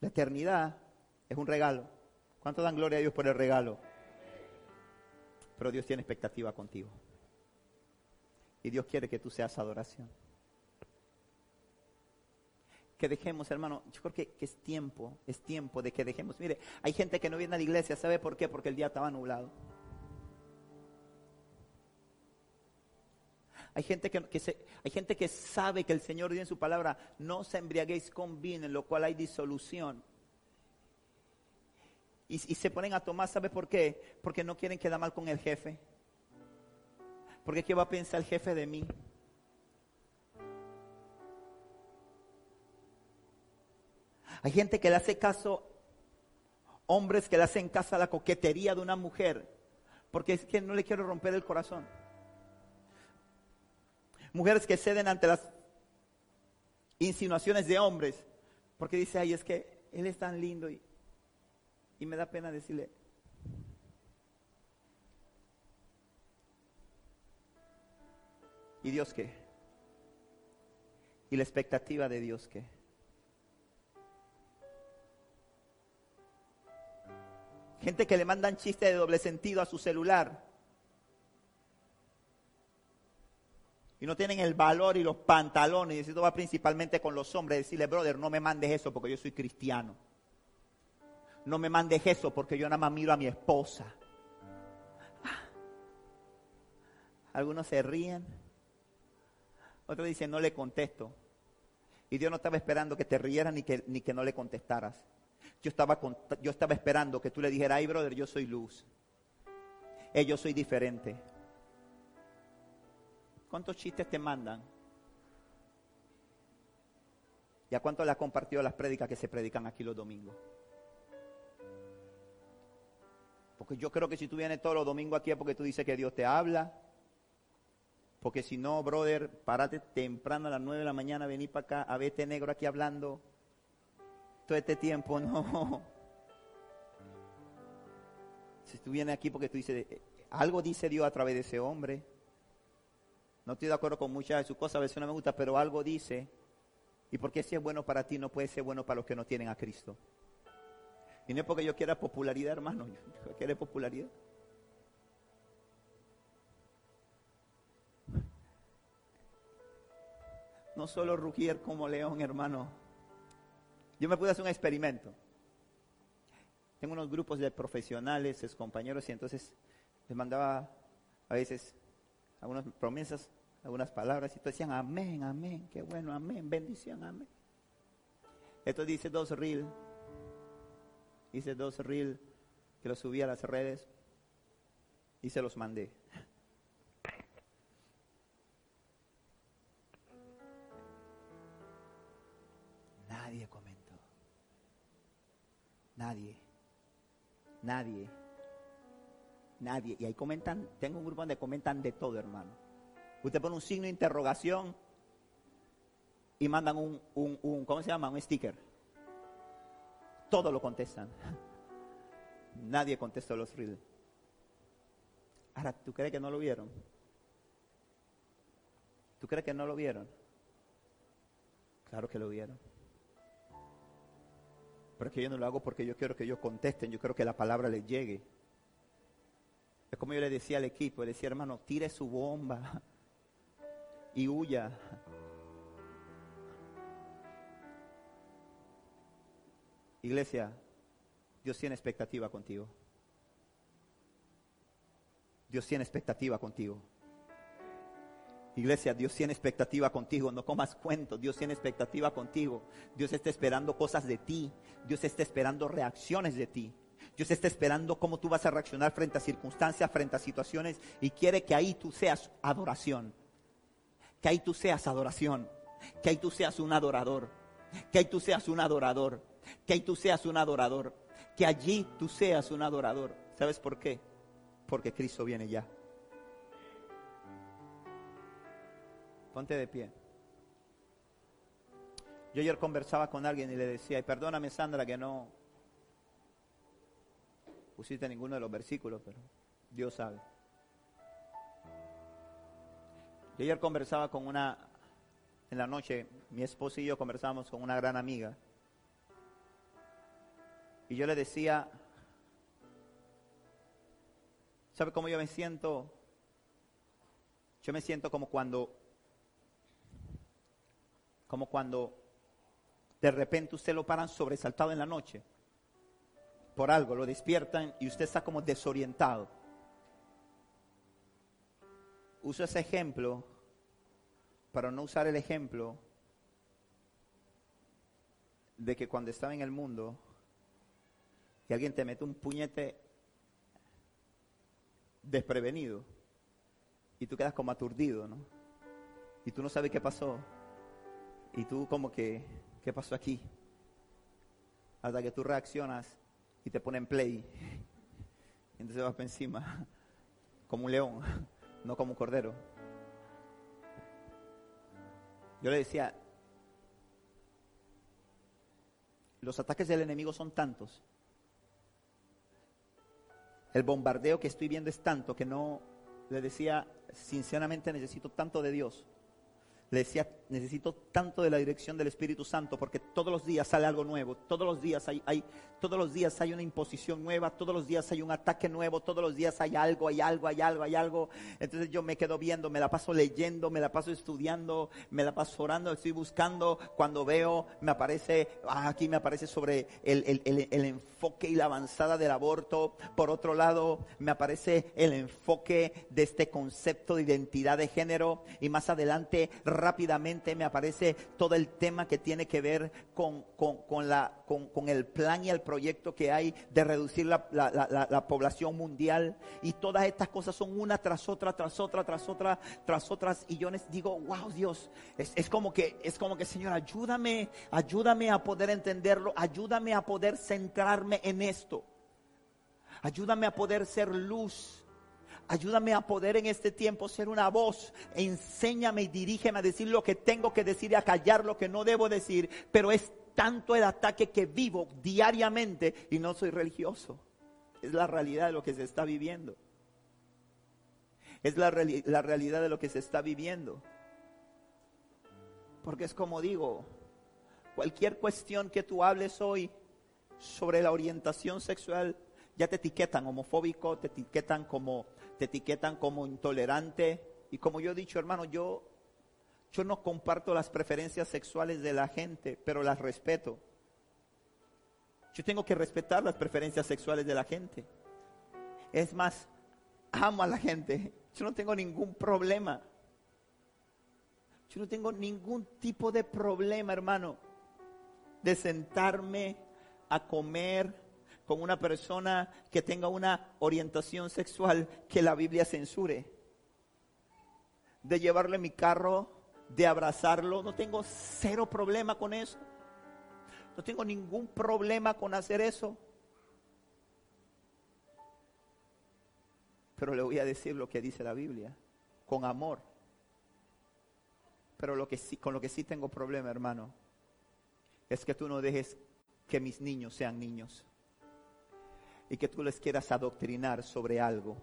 la eternidad, es un regalo. ¿Cuánto dan gloria a Dios por el regalo? Pero Dios tiene expectativa contigo. Y Dios quiere que tú seas adoración. Que dejemos, hermano, yo creo que, que, es tiempo, es tiempo de que dejemos. Mire, hay gente que no viene a la iglesia, ¿sabe por qué? Porque el día estaba nublado. Hay gente que, se, hay gente que sabe que el Señor dice en su palabra, no se embriaguéis con vino, en lo cual hay disolución. Y, y, se ponen a tomar, ¿sabe por qué? Porque no quieren quedar mal con el jefe. Porque ¿qué va a pensar el jefe de mí? Hay gente que le hace caso, hombres que le hacen caso a la coquetería de una mujer, porque es que no le quiero romper el corazón mujeres que ceden ante las insinuaciones de hombres, porque dice, ay, es que él es tan lindo y, y me da pena decirle. ¿Y Dios qué? ¿Y la expectativa de Dios qué? Gente que le mandan chistes de doble sentido a su celular. Y no tienen el valor y los pantalones, y esto va principalmente con los hombres, decirle, brother, no me mandes eso porque yo soy cristiano. No me mandes eso porque yo nada más miro a mi esposa. Ah. Algunos se ríen, otros dicen, no le contesto. Y Dios no estaba esperando que te rieras ni que, ni que no le contestaras. Yo estaba, yo estaba esperando que tú le dijeras, ay, brother, yo soy luz. Yo soy diferente. ¿Cuántos chistes te mandan? ¿Y a cuánto le ha compartido las prédicas que se predican aquí los domingos? Porque yo creo que si tú vienes todos los domingos aquí es porque tú dices que Dios te habla. Porque si no, brother, párate temprano a las 9 de la mañana, vení para acá a verte negro aquí hablando todo este tiempo, [laughs] no. Si tú vienes aquí porque tú dices, algo dice Dios a través de ese hombre. No estoy de acuerdo con muchas de sus cosas, a veces no me gusta, pero algo dice. ¿Y porque si es bueno para ti no puede ser bueno para los que no tienen a Cristo? Y no es porque yo quiera popularidad, hermano. [laughs] Yo quiero popularidad. No solo rugir como león, hermano. Yo me pude hacer un experimento. Tengo unos grupos de profesionales, es compañeros, y entonces les mandaba a veces algunas promesas, algunas palabras, y todos decían amén, amén, qué bueno, amén, bendición, amén. Esto dice dos reels hice dos reels que los subí a las redes y se los mandé. Nadie comentó. Nadie. Nadie. Nadie. Y ahí comentan, tengo un grupo donde comentan de todo, hermano. Usted pone un signo de interrogación y mandan un, un, un ¿cómo se llama? Un sticker todo lo contestan. [laughs] Nadie contestó los reels. Ahora, ¿tú crees que no lo vieron? ¿Tú crees que no lo vieron? Claro que lo vieron. Pero es que yo no lo hago porque yo quiero que ellos contesten, yo quiero que la palabra les llegue. Es como yo le decía al equipo, le decía, hermano, tire su bomba [laughs] y huya. Iglesia, Dios tiene expectativa contigo. Dios tiene expectativa contigo. Iglesia, Dios tiene expectativa contigo. No comas cuentos. Dios tiene expectativa contigo. Dios está esperando cosas de ti. Dios está esperando reacciones de ti. Dios está esperando cómo tú vas a reaccionar frente a circunstancias, frente a situaciones. Y quiere que ahí tú seas adoración. Que ahí tú seas adoración. Que ahí tú seas un adorador. Que ahí tú seas un adorador que ahí tú seas un adorador, que allí tú seas un adorador. ¿Sabes por qué? Porque Cristo viene ya. Ponte de pie. Yo ayer conversaba con alguien y le decía, y perdóname Sandra que no pusiste ninguno de los versículos, pero Dios sabe. Yo ayer conversaba con una, en la noche, mi esposo y yo conversamos con una gran amiga. Y yo le decía, ¿sabe cómo yo me siento? Yo me siento como cuando, como cuando de repente usted lo paran sobresaltado en la noche por algo, lo despiertan y usted está como desorientado. Uso ese ejemplo para no usar el ejemplo de que cuando estaba en el mundo y alguien te mete un puñete desprevenido y tú quedas como aturdido, ¿no? Y tú no sabes qué pasó. Y tú como que, ¿qué pasó aquí? Hasta que tú reaccionas y te ponen play. Y entonces vas para encima, como un león, no como un cordero. Yo le decía, los ataques del enemigo son tantos el bombardeo que estoy viendo es tanto que no, le decía, sinceramente necesito tanto de Dios le decía, necesito tanto de la dirección del Espíritu Santo porque todos los días sale algo nuevo, todos los días hay, hay, todos los días hay una imposición nueva, todos los días hay un ataque nuevo, todos los días hay algo, hay algo, hay algo, hay algo. Entonces yo me quedo viendo, me la paso leyendo, me la paso estudiando, me la paso orando, estoy buscando, cuando veo, me aparece, ah, aquí me aparece sobre el, el, el enfoque y la avanzada del aborto, por otro lado me aparece el enfoque de este concepto de identidad de género y más adelante rápidamente me aparece todo el tema que tiene que ver con, con, la, con, el plan y el proyecto que hay de reducir la, la, población mundial. Y todas estas cosas son una tras otra, tras otra, tras otra, tras otras. Y yo les digo, wow, Dios, es, es como que, es como que, Señor, ayúdame, ayúdame a poder entenderlo, ayúdame a poder centrarme en esto. Ayúdame a poder ser luz Ayúdame a poder en este tiempo ser una voz. Enséñame y dirígeme a decir lo que tengo que decir y a callar lo que no debo decir. Pero es tanto el ataque que vivo diariamente y no soy religioso. Es la realidad de lo que se está viviendo. Es la, la realidad de lo que se está viviendo. Porque es como digo, cualquier cuestión que tú hables hoy sobre la orientación sexual, ya te etiquetan homofóbico, te etiquetan como, etiquetan como intolerante. Y como yo he dicho, hermano, yo, yo no comparto las preferencias sexuales de la gente, pero las respeto. Yo tengo que respetar las preferencias sexuales de la gente. Es más, amo a la gente. Yo no tengo ningún problema. Yo no tengo ningún tipo de problema, hermano, de sentarme a comer con una persona que tenga una orientación sexual que la Biblia censure. De llevarle mi carro, de abrazarlo, no tengo cero problema con eso. No tengo ningún problema con hacer eso. Pero le voy a decir lo que dice la Biblia, con amor. Pero lo que sí, con lo que sí tengo problema, hermano, es que tú no dejes que mis niños sean niños y que tú les quieras adoctrinar sobre algo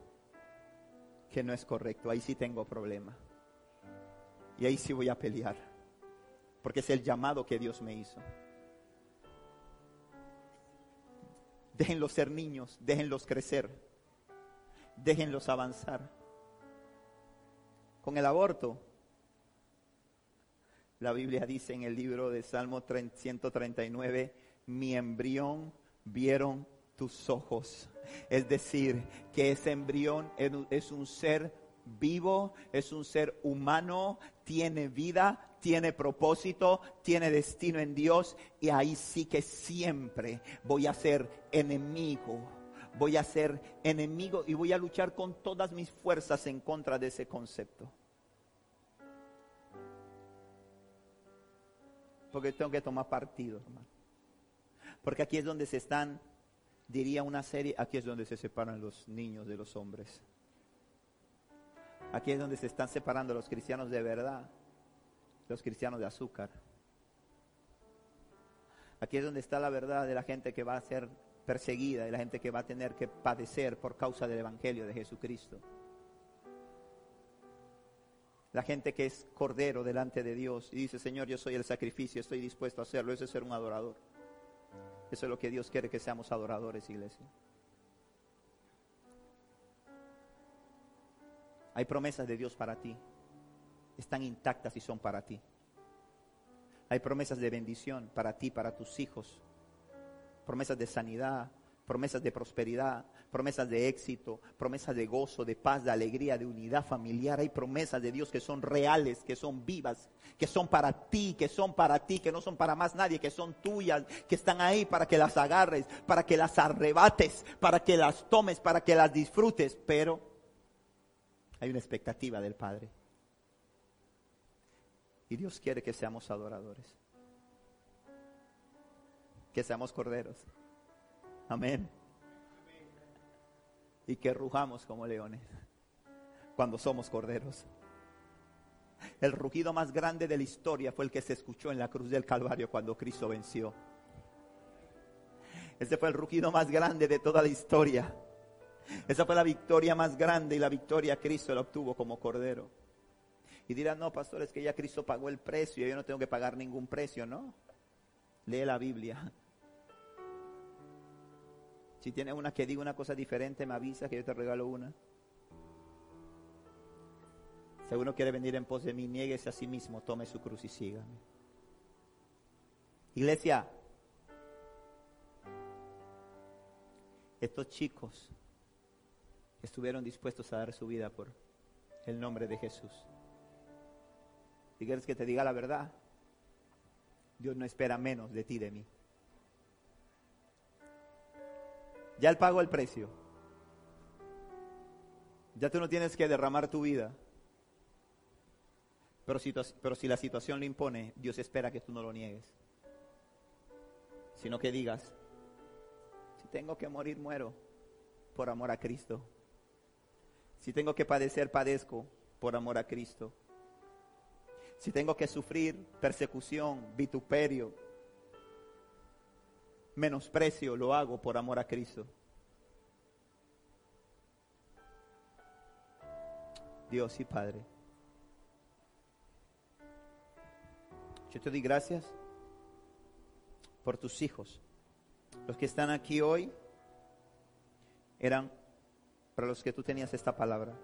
que no es correcto. Ahí sí tengo problema. Y ahí sí voy a pelear, porque es el llamado que Dios me hizo. Déjenlos ser niños, déjenlos crecer, déjenlos avanzar. Con el aborto, la Biblia dice en el libro de Salmo 139, mi embrión vieron tus ojos. Es decir, que ese embrión es un ser vivo, es un ser humano, tiene vida, tiene propósito, tiene destino en Dios y ahí sí que siempre voy a ser enemigo. Voy a ser enemigo y voy a luchar con todas mis fuerzas en contra de ese concepto. Porque tengo que tomar partido, hermano. Porque aquí es donde se están, diría una serie, aquí es donde se separan los niños de los hombres. Aquí es donde se están separando los cristianos de verdad los cristianos de azúcar. Aquí es donde está la verdad de la gente que va a ser perseguida, de la gente que va a tener que padecer por causa del Evangelio de Jesucristo. La gente que es cordero delante de Dios y dice, Señor, yo soy el sacrificio, estoy dispuesto a hacerlo. Eso es ser un adorador. Eso es lo que Dios quiere que seamos adoradores, iglesia. Hay promesas de Dios para ti están intactas y son para ti. Hay promesas de bendición para ti, para tus hijos. Promesas de sanidad, promesas de prosperidad, promesas de éxito, promesas de gozo, de paz, de alegría, de unidad familiar. Hay promesas de Dios que son reales, que son vivas, que son para ti, que son para ti, que no son para más nadie, que son tuyas, que están ahí para que las agarres, para que las arrebates, para que las tomes, para que las disfrutes. Pero hay una expectativa del Padre. Y Dios quiere que seamos adoradores. Que seamos corderos. Amén. Y que rujamos como leones cuando somos corderos. El rugido más grande de la historia fue el que se escuchó en la cruz del Calvario cuando Cristo venció. Ese fue el rugido más grande de toda la historia. Esa fue la victoria más grande y la victoria Cristo la obtuvo como cordero. Y dirán, no, pastor, es que ya Cristo pagó el precio, yo no tengo que pagar ningún precio, ¿no? Lee la Biblia. Si tiene una que diga una cosa diferente, me avisa que yo te regalo una. Si uno quiere venir en pos de mí, nieguese a sí mismo, tome su cruz y sígame. Iglesia, estos chicos estuvieron dispuestos a dar su vida por el nombre de Jesús. Si quieres que te diga la verdad, Dios no espera menos de ti, de mí. Ya Él pagó el precio. Ya tú no tienes que derramar tu vida. Pero pero si la situación lo impone, Dios espera que tú no lo niegues. Sino que digas, si tengo que morir, muero por amor a Cristo. Si tengo que padecer, padezco por amor a Cristo si tengo que sufrir persecución, vituperio, menosprecio, lo hago por amor a Cristo. Dios y Padre. Yo te doy gracias por tus hijos. Los que están aquí hoy eran para los que tú tenías esta palabra.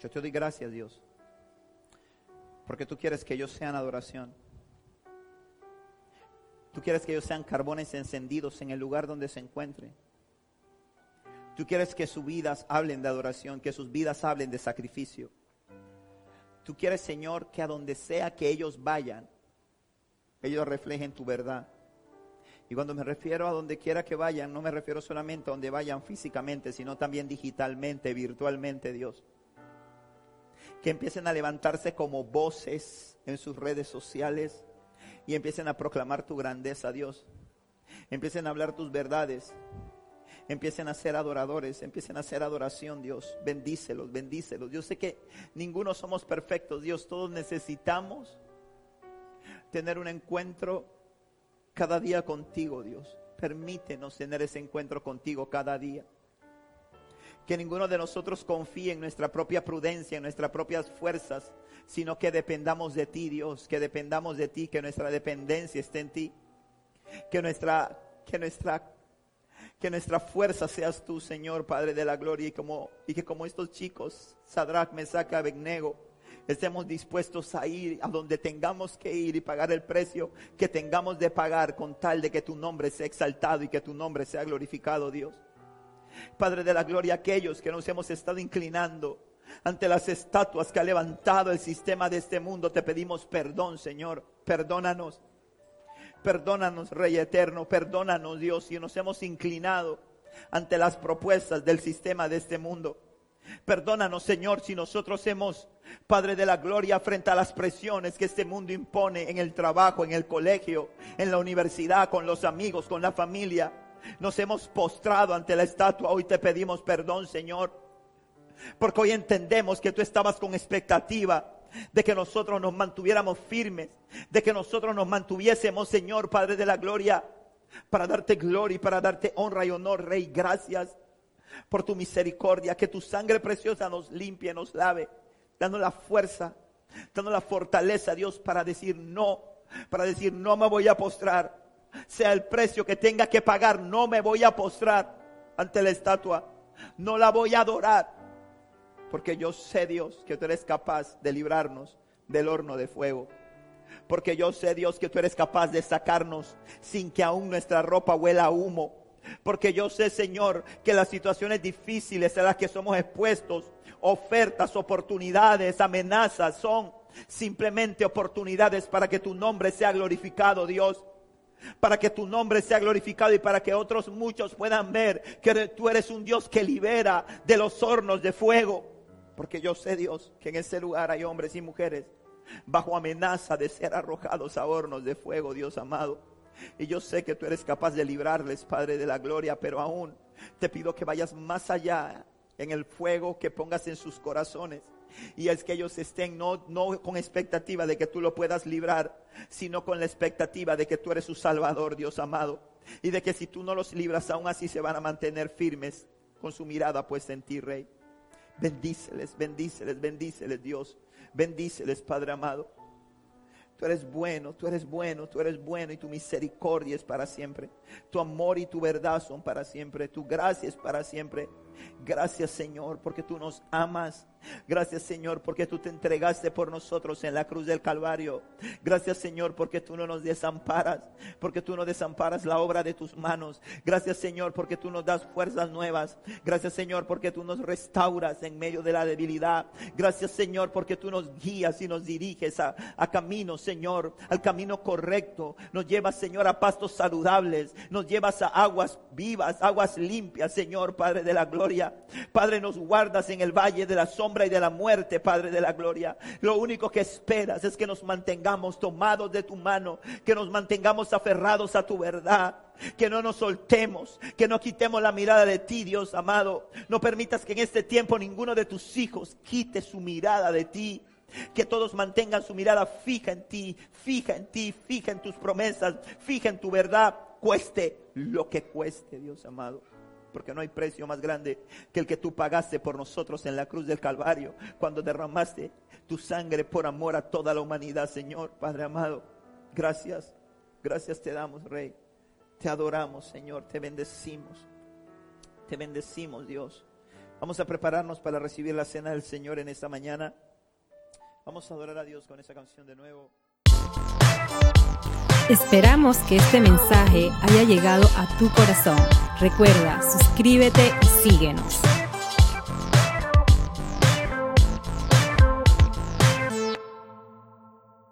Yo te doy gracias, Dios, porque tú quieres que ellos sean adoración. Tú quieres que ellos sean carbones encendidos en el lugar donde se encuentren. Tú quieres que sus vidas hablen de adoración, que sus vidas hablen de sacrificio. Tú quieres, Señor, que a donde sea que ellos vayan, ellos reflejen tu verdad. Y cuando me refiero a donde quiera que vayan, no me refiero solamente a donde vayan físicamente, sino también digitalmente, virtualmente, Dios. Que empiecen a levantarse como voces en sus redes sociales y empiecen a proclamar tu grandeza, Dios. Empiecen a hablar tus verdades. Empiecen a ser adoradores, empiecen a hacer adoración, Dios. Bendícelos, bendícelos. Yo sé que ninguno somos perfectos, Dios. Todos necesitamos tener un encuentro cada día contigo, Dios. Permítenos tener ese encuentro contigo cada día. Que ninguno de nosotros confíe en nuestra propia prudencia, en nuestras propias fuerzas, sino que dependamos de ti, Dios, que dependamos de ti, que nuestra dependencia esté en ti. Que nuestra, que nuestra, que nuestra fuerza seas tú, Señor, Padre de la gloria, y como, y que como estos chicos, Sadrach, Mesach, Abednego, estemos dispuestos a ir a donde tengamos que ir y pagar el precio que tengamos de pagar con tal de que tu nombre sea exaltado y que tu nombre sea glorificado, Dios. Padre de la gloria, aquellos que nos hemos estado inclinando ante las estatuas que ha levantado el sistema de este mundo, te pedimos perdón, Señor. Perdónanos. Perdónanos, Rey Eterno. Perdónanos, Dios, si nos hemos inclinado ante las propuestas del sistema de este mundo. Perdónanos, Señor, si nosotros hemos, Padre de la Gloria, frente a las presiones que este mundo impone en el trabajo, en el colegio, en la universidad, con los amigos, con la familia. Nos hemos postrado ante la estatua. Hoy te pedimos perdón, Señor. Porque hoy entendemos que tú estabas con expectativa de que nosotros nos mantuviéramos firmes, de que nosotros nos mantuviésemos, Señor, Padre de la Gloria, para darte gloria y para darte honra y honor, Rey. Gracias por tu misericordia, que tu sangre preciosa nos limpie, nos lave, dando la fuerza, dando la fortaleza, Dios, para decir no, para decir no me voy a postrar, sea el precio que tenga que pagar, no me voy a postrar ante la estatua, no la voy a adorar, porque yo sé, Dios, que tú eres capaz de librarnos del horno de fuego. Porque yo sé, Dios, que tú eres capaz de sacarnos sin que aún nuestra ropa huela a humo porque yo sé, Señor, que las situaciones difíciles a las que somos expuestos, ofertas, oportunidades, amenazas, son simplemente oportunidades para que tu nombre sea glorificado, Dios. Para que tu nombre sea glorificado y para que otros muchos puedan ver que tú eres un Dios que libera de los hornos de fuego. Porque yo sé, Dios, que en ese lugar hay hombres y mujeres bajo amenaza de ser arrojados a hornos de fuego, Dios amado. Y yo sé que tú eres capaz de librarles, Padre de la Gloria, pero aún te pido que vayas más allá en el fuego que pongas en sus corazones. Y es que ellos estén no, no con expectativa de que tú lo puedas librar, sino con la expectativa de que tú eres su Salvador, Dios amado. Y de que si tú no los libras, aún así se van a mantener firmes con su mirada puesta en ti, Rey. Bendíceles, bendíceles, bendíceles, Dios. Bendíceles, Padre amado. Tú eres bueno, tú eres bueno, tú eres bueno y tu misericordia es para siempre. Tu amor y tu verdad son para siempre. Tu gracia es para siempre. Gracias Señor porque tú nos amas. Gracias Señor porque tú te entregaste por nosotros en la cruz del Calvario. Gracias Señor porque tú no nos desamparas, porque tú no desamparas la obra de tus manos. Gracias Señor porque tú nos das fuerzas nuevas. Gracias Señor porque tú nos restauras en medio de la debilidad. Gracias Señor porque tú nos guías y nos diriges a, a camino Señor, al camino correcto. Nos llevas Señor a pastos saludables. Nos llevas a aguas vivas, aguas limpias Señor Padre de la Padre nos guardas en el valle de la sombra y de la muerte, Padre de la gloria. Lo único que esperas es que nos mantengamos tomados de tu mano, que nos mantengamos aferrados a tu verdad. Que no nos soltemos, que no quitemos la mirada de ti, Dios amado. No permitas que en este tiempo ninguno de tus hijos quite su mirada de ti. Que todos mantengan su mirada fija en ti, fija en ti, fija en tus promesas, fija en tu verdad, cueste lo que cueste, Dios amado. Porque no hay precio más grande que el que tú pagaste por nosotros en la cruz del Calvario, cuando derramaste tu sangre por amor a toda la humanidad, Señor, Padre amado. Gracias, gracias te damos, Rey. Te adoramos, Señor, te bendecimos. Te bendecimos, Dios. Vamos a prepararnos para recibir la cena del Señor en esta mañana. Vamos a adorar a Dios con esa canción de nuevo. Esperamos que este mensaje haya llegado a tu corazón. Recuerda, suscríbete y síguenos.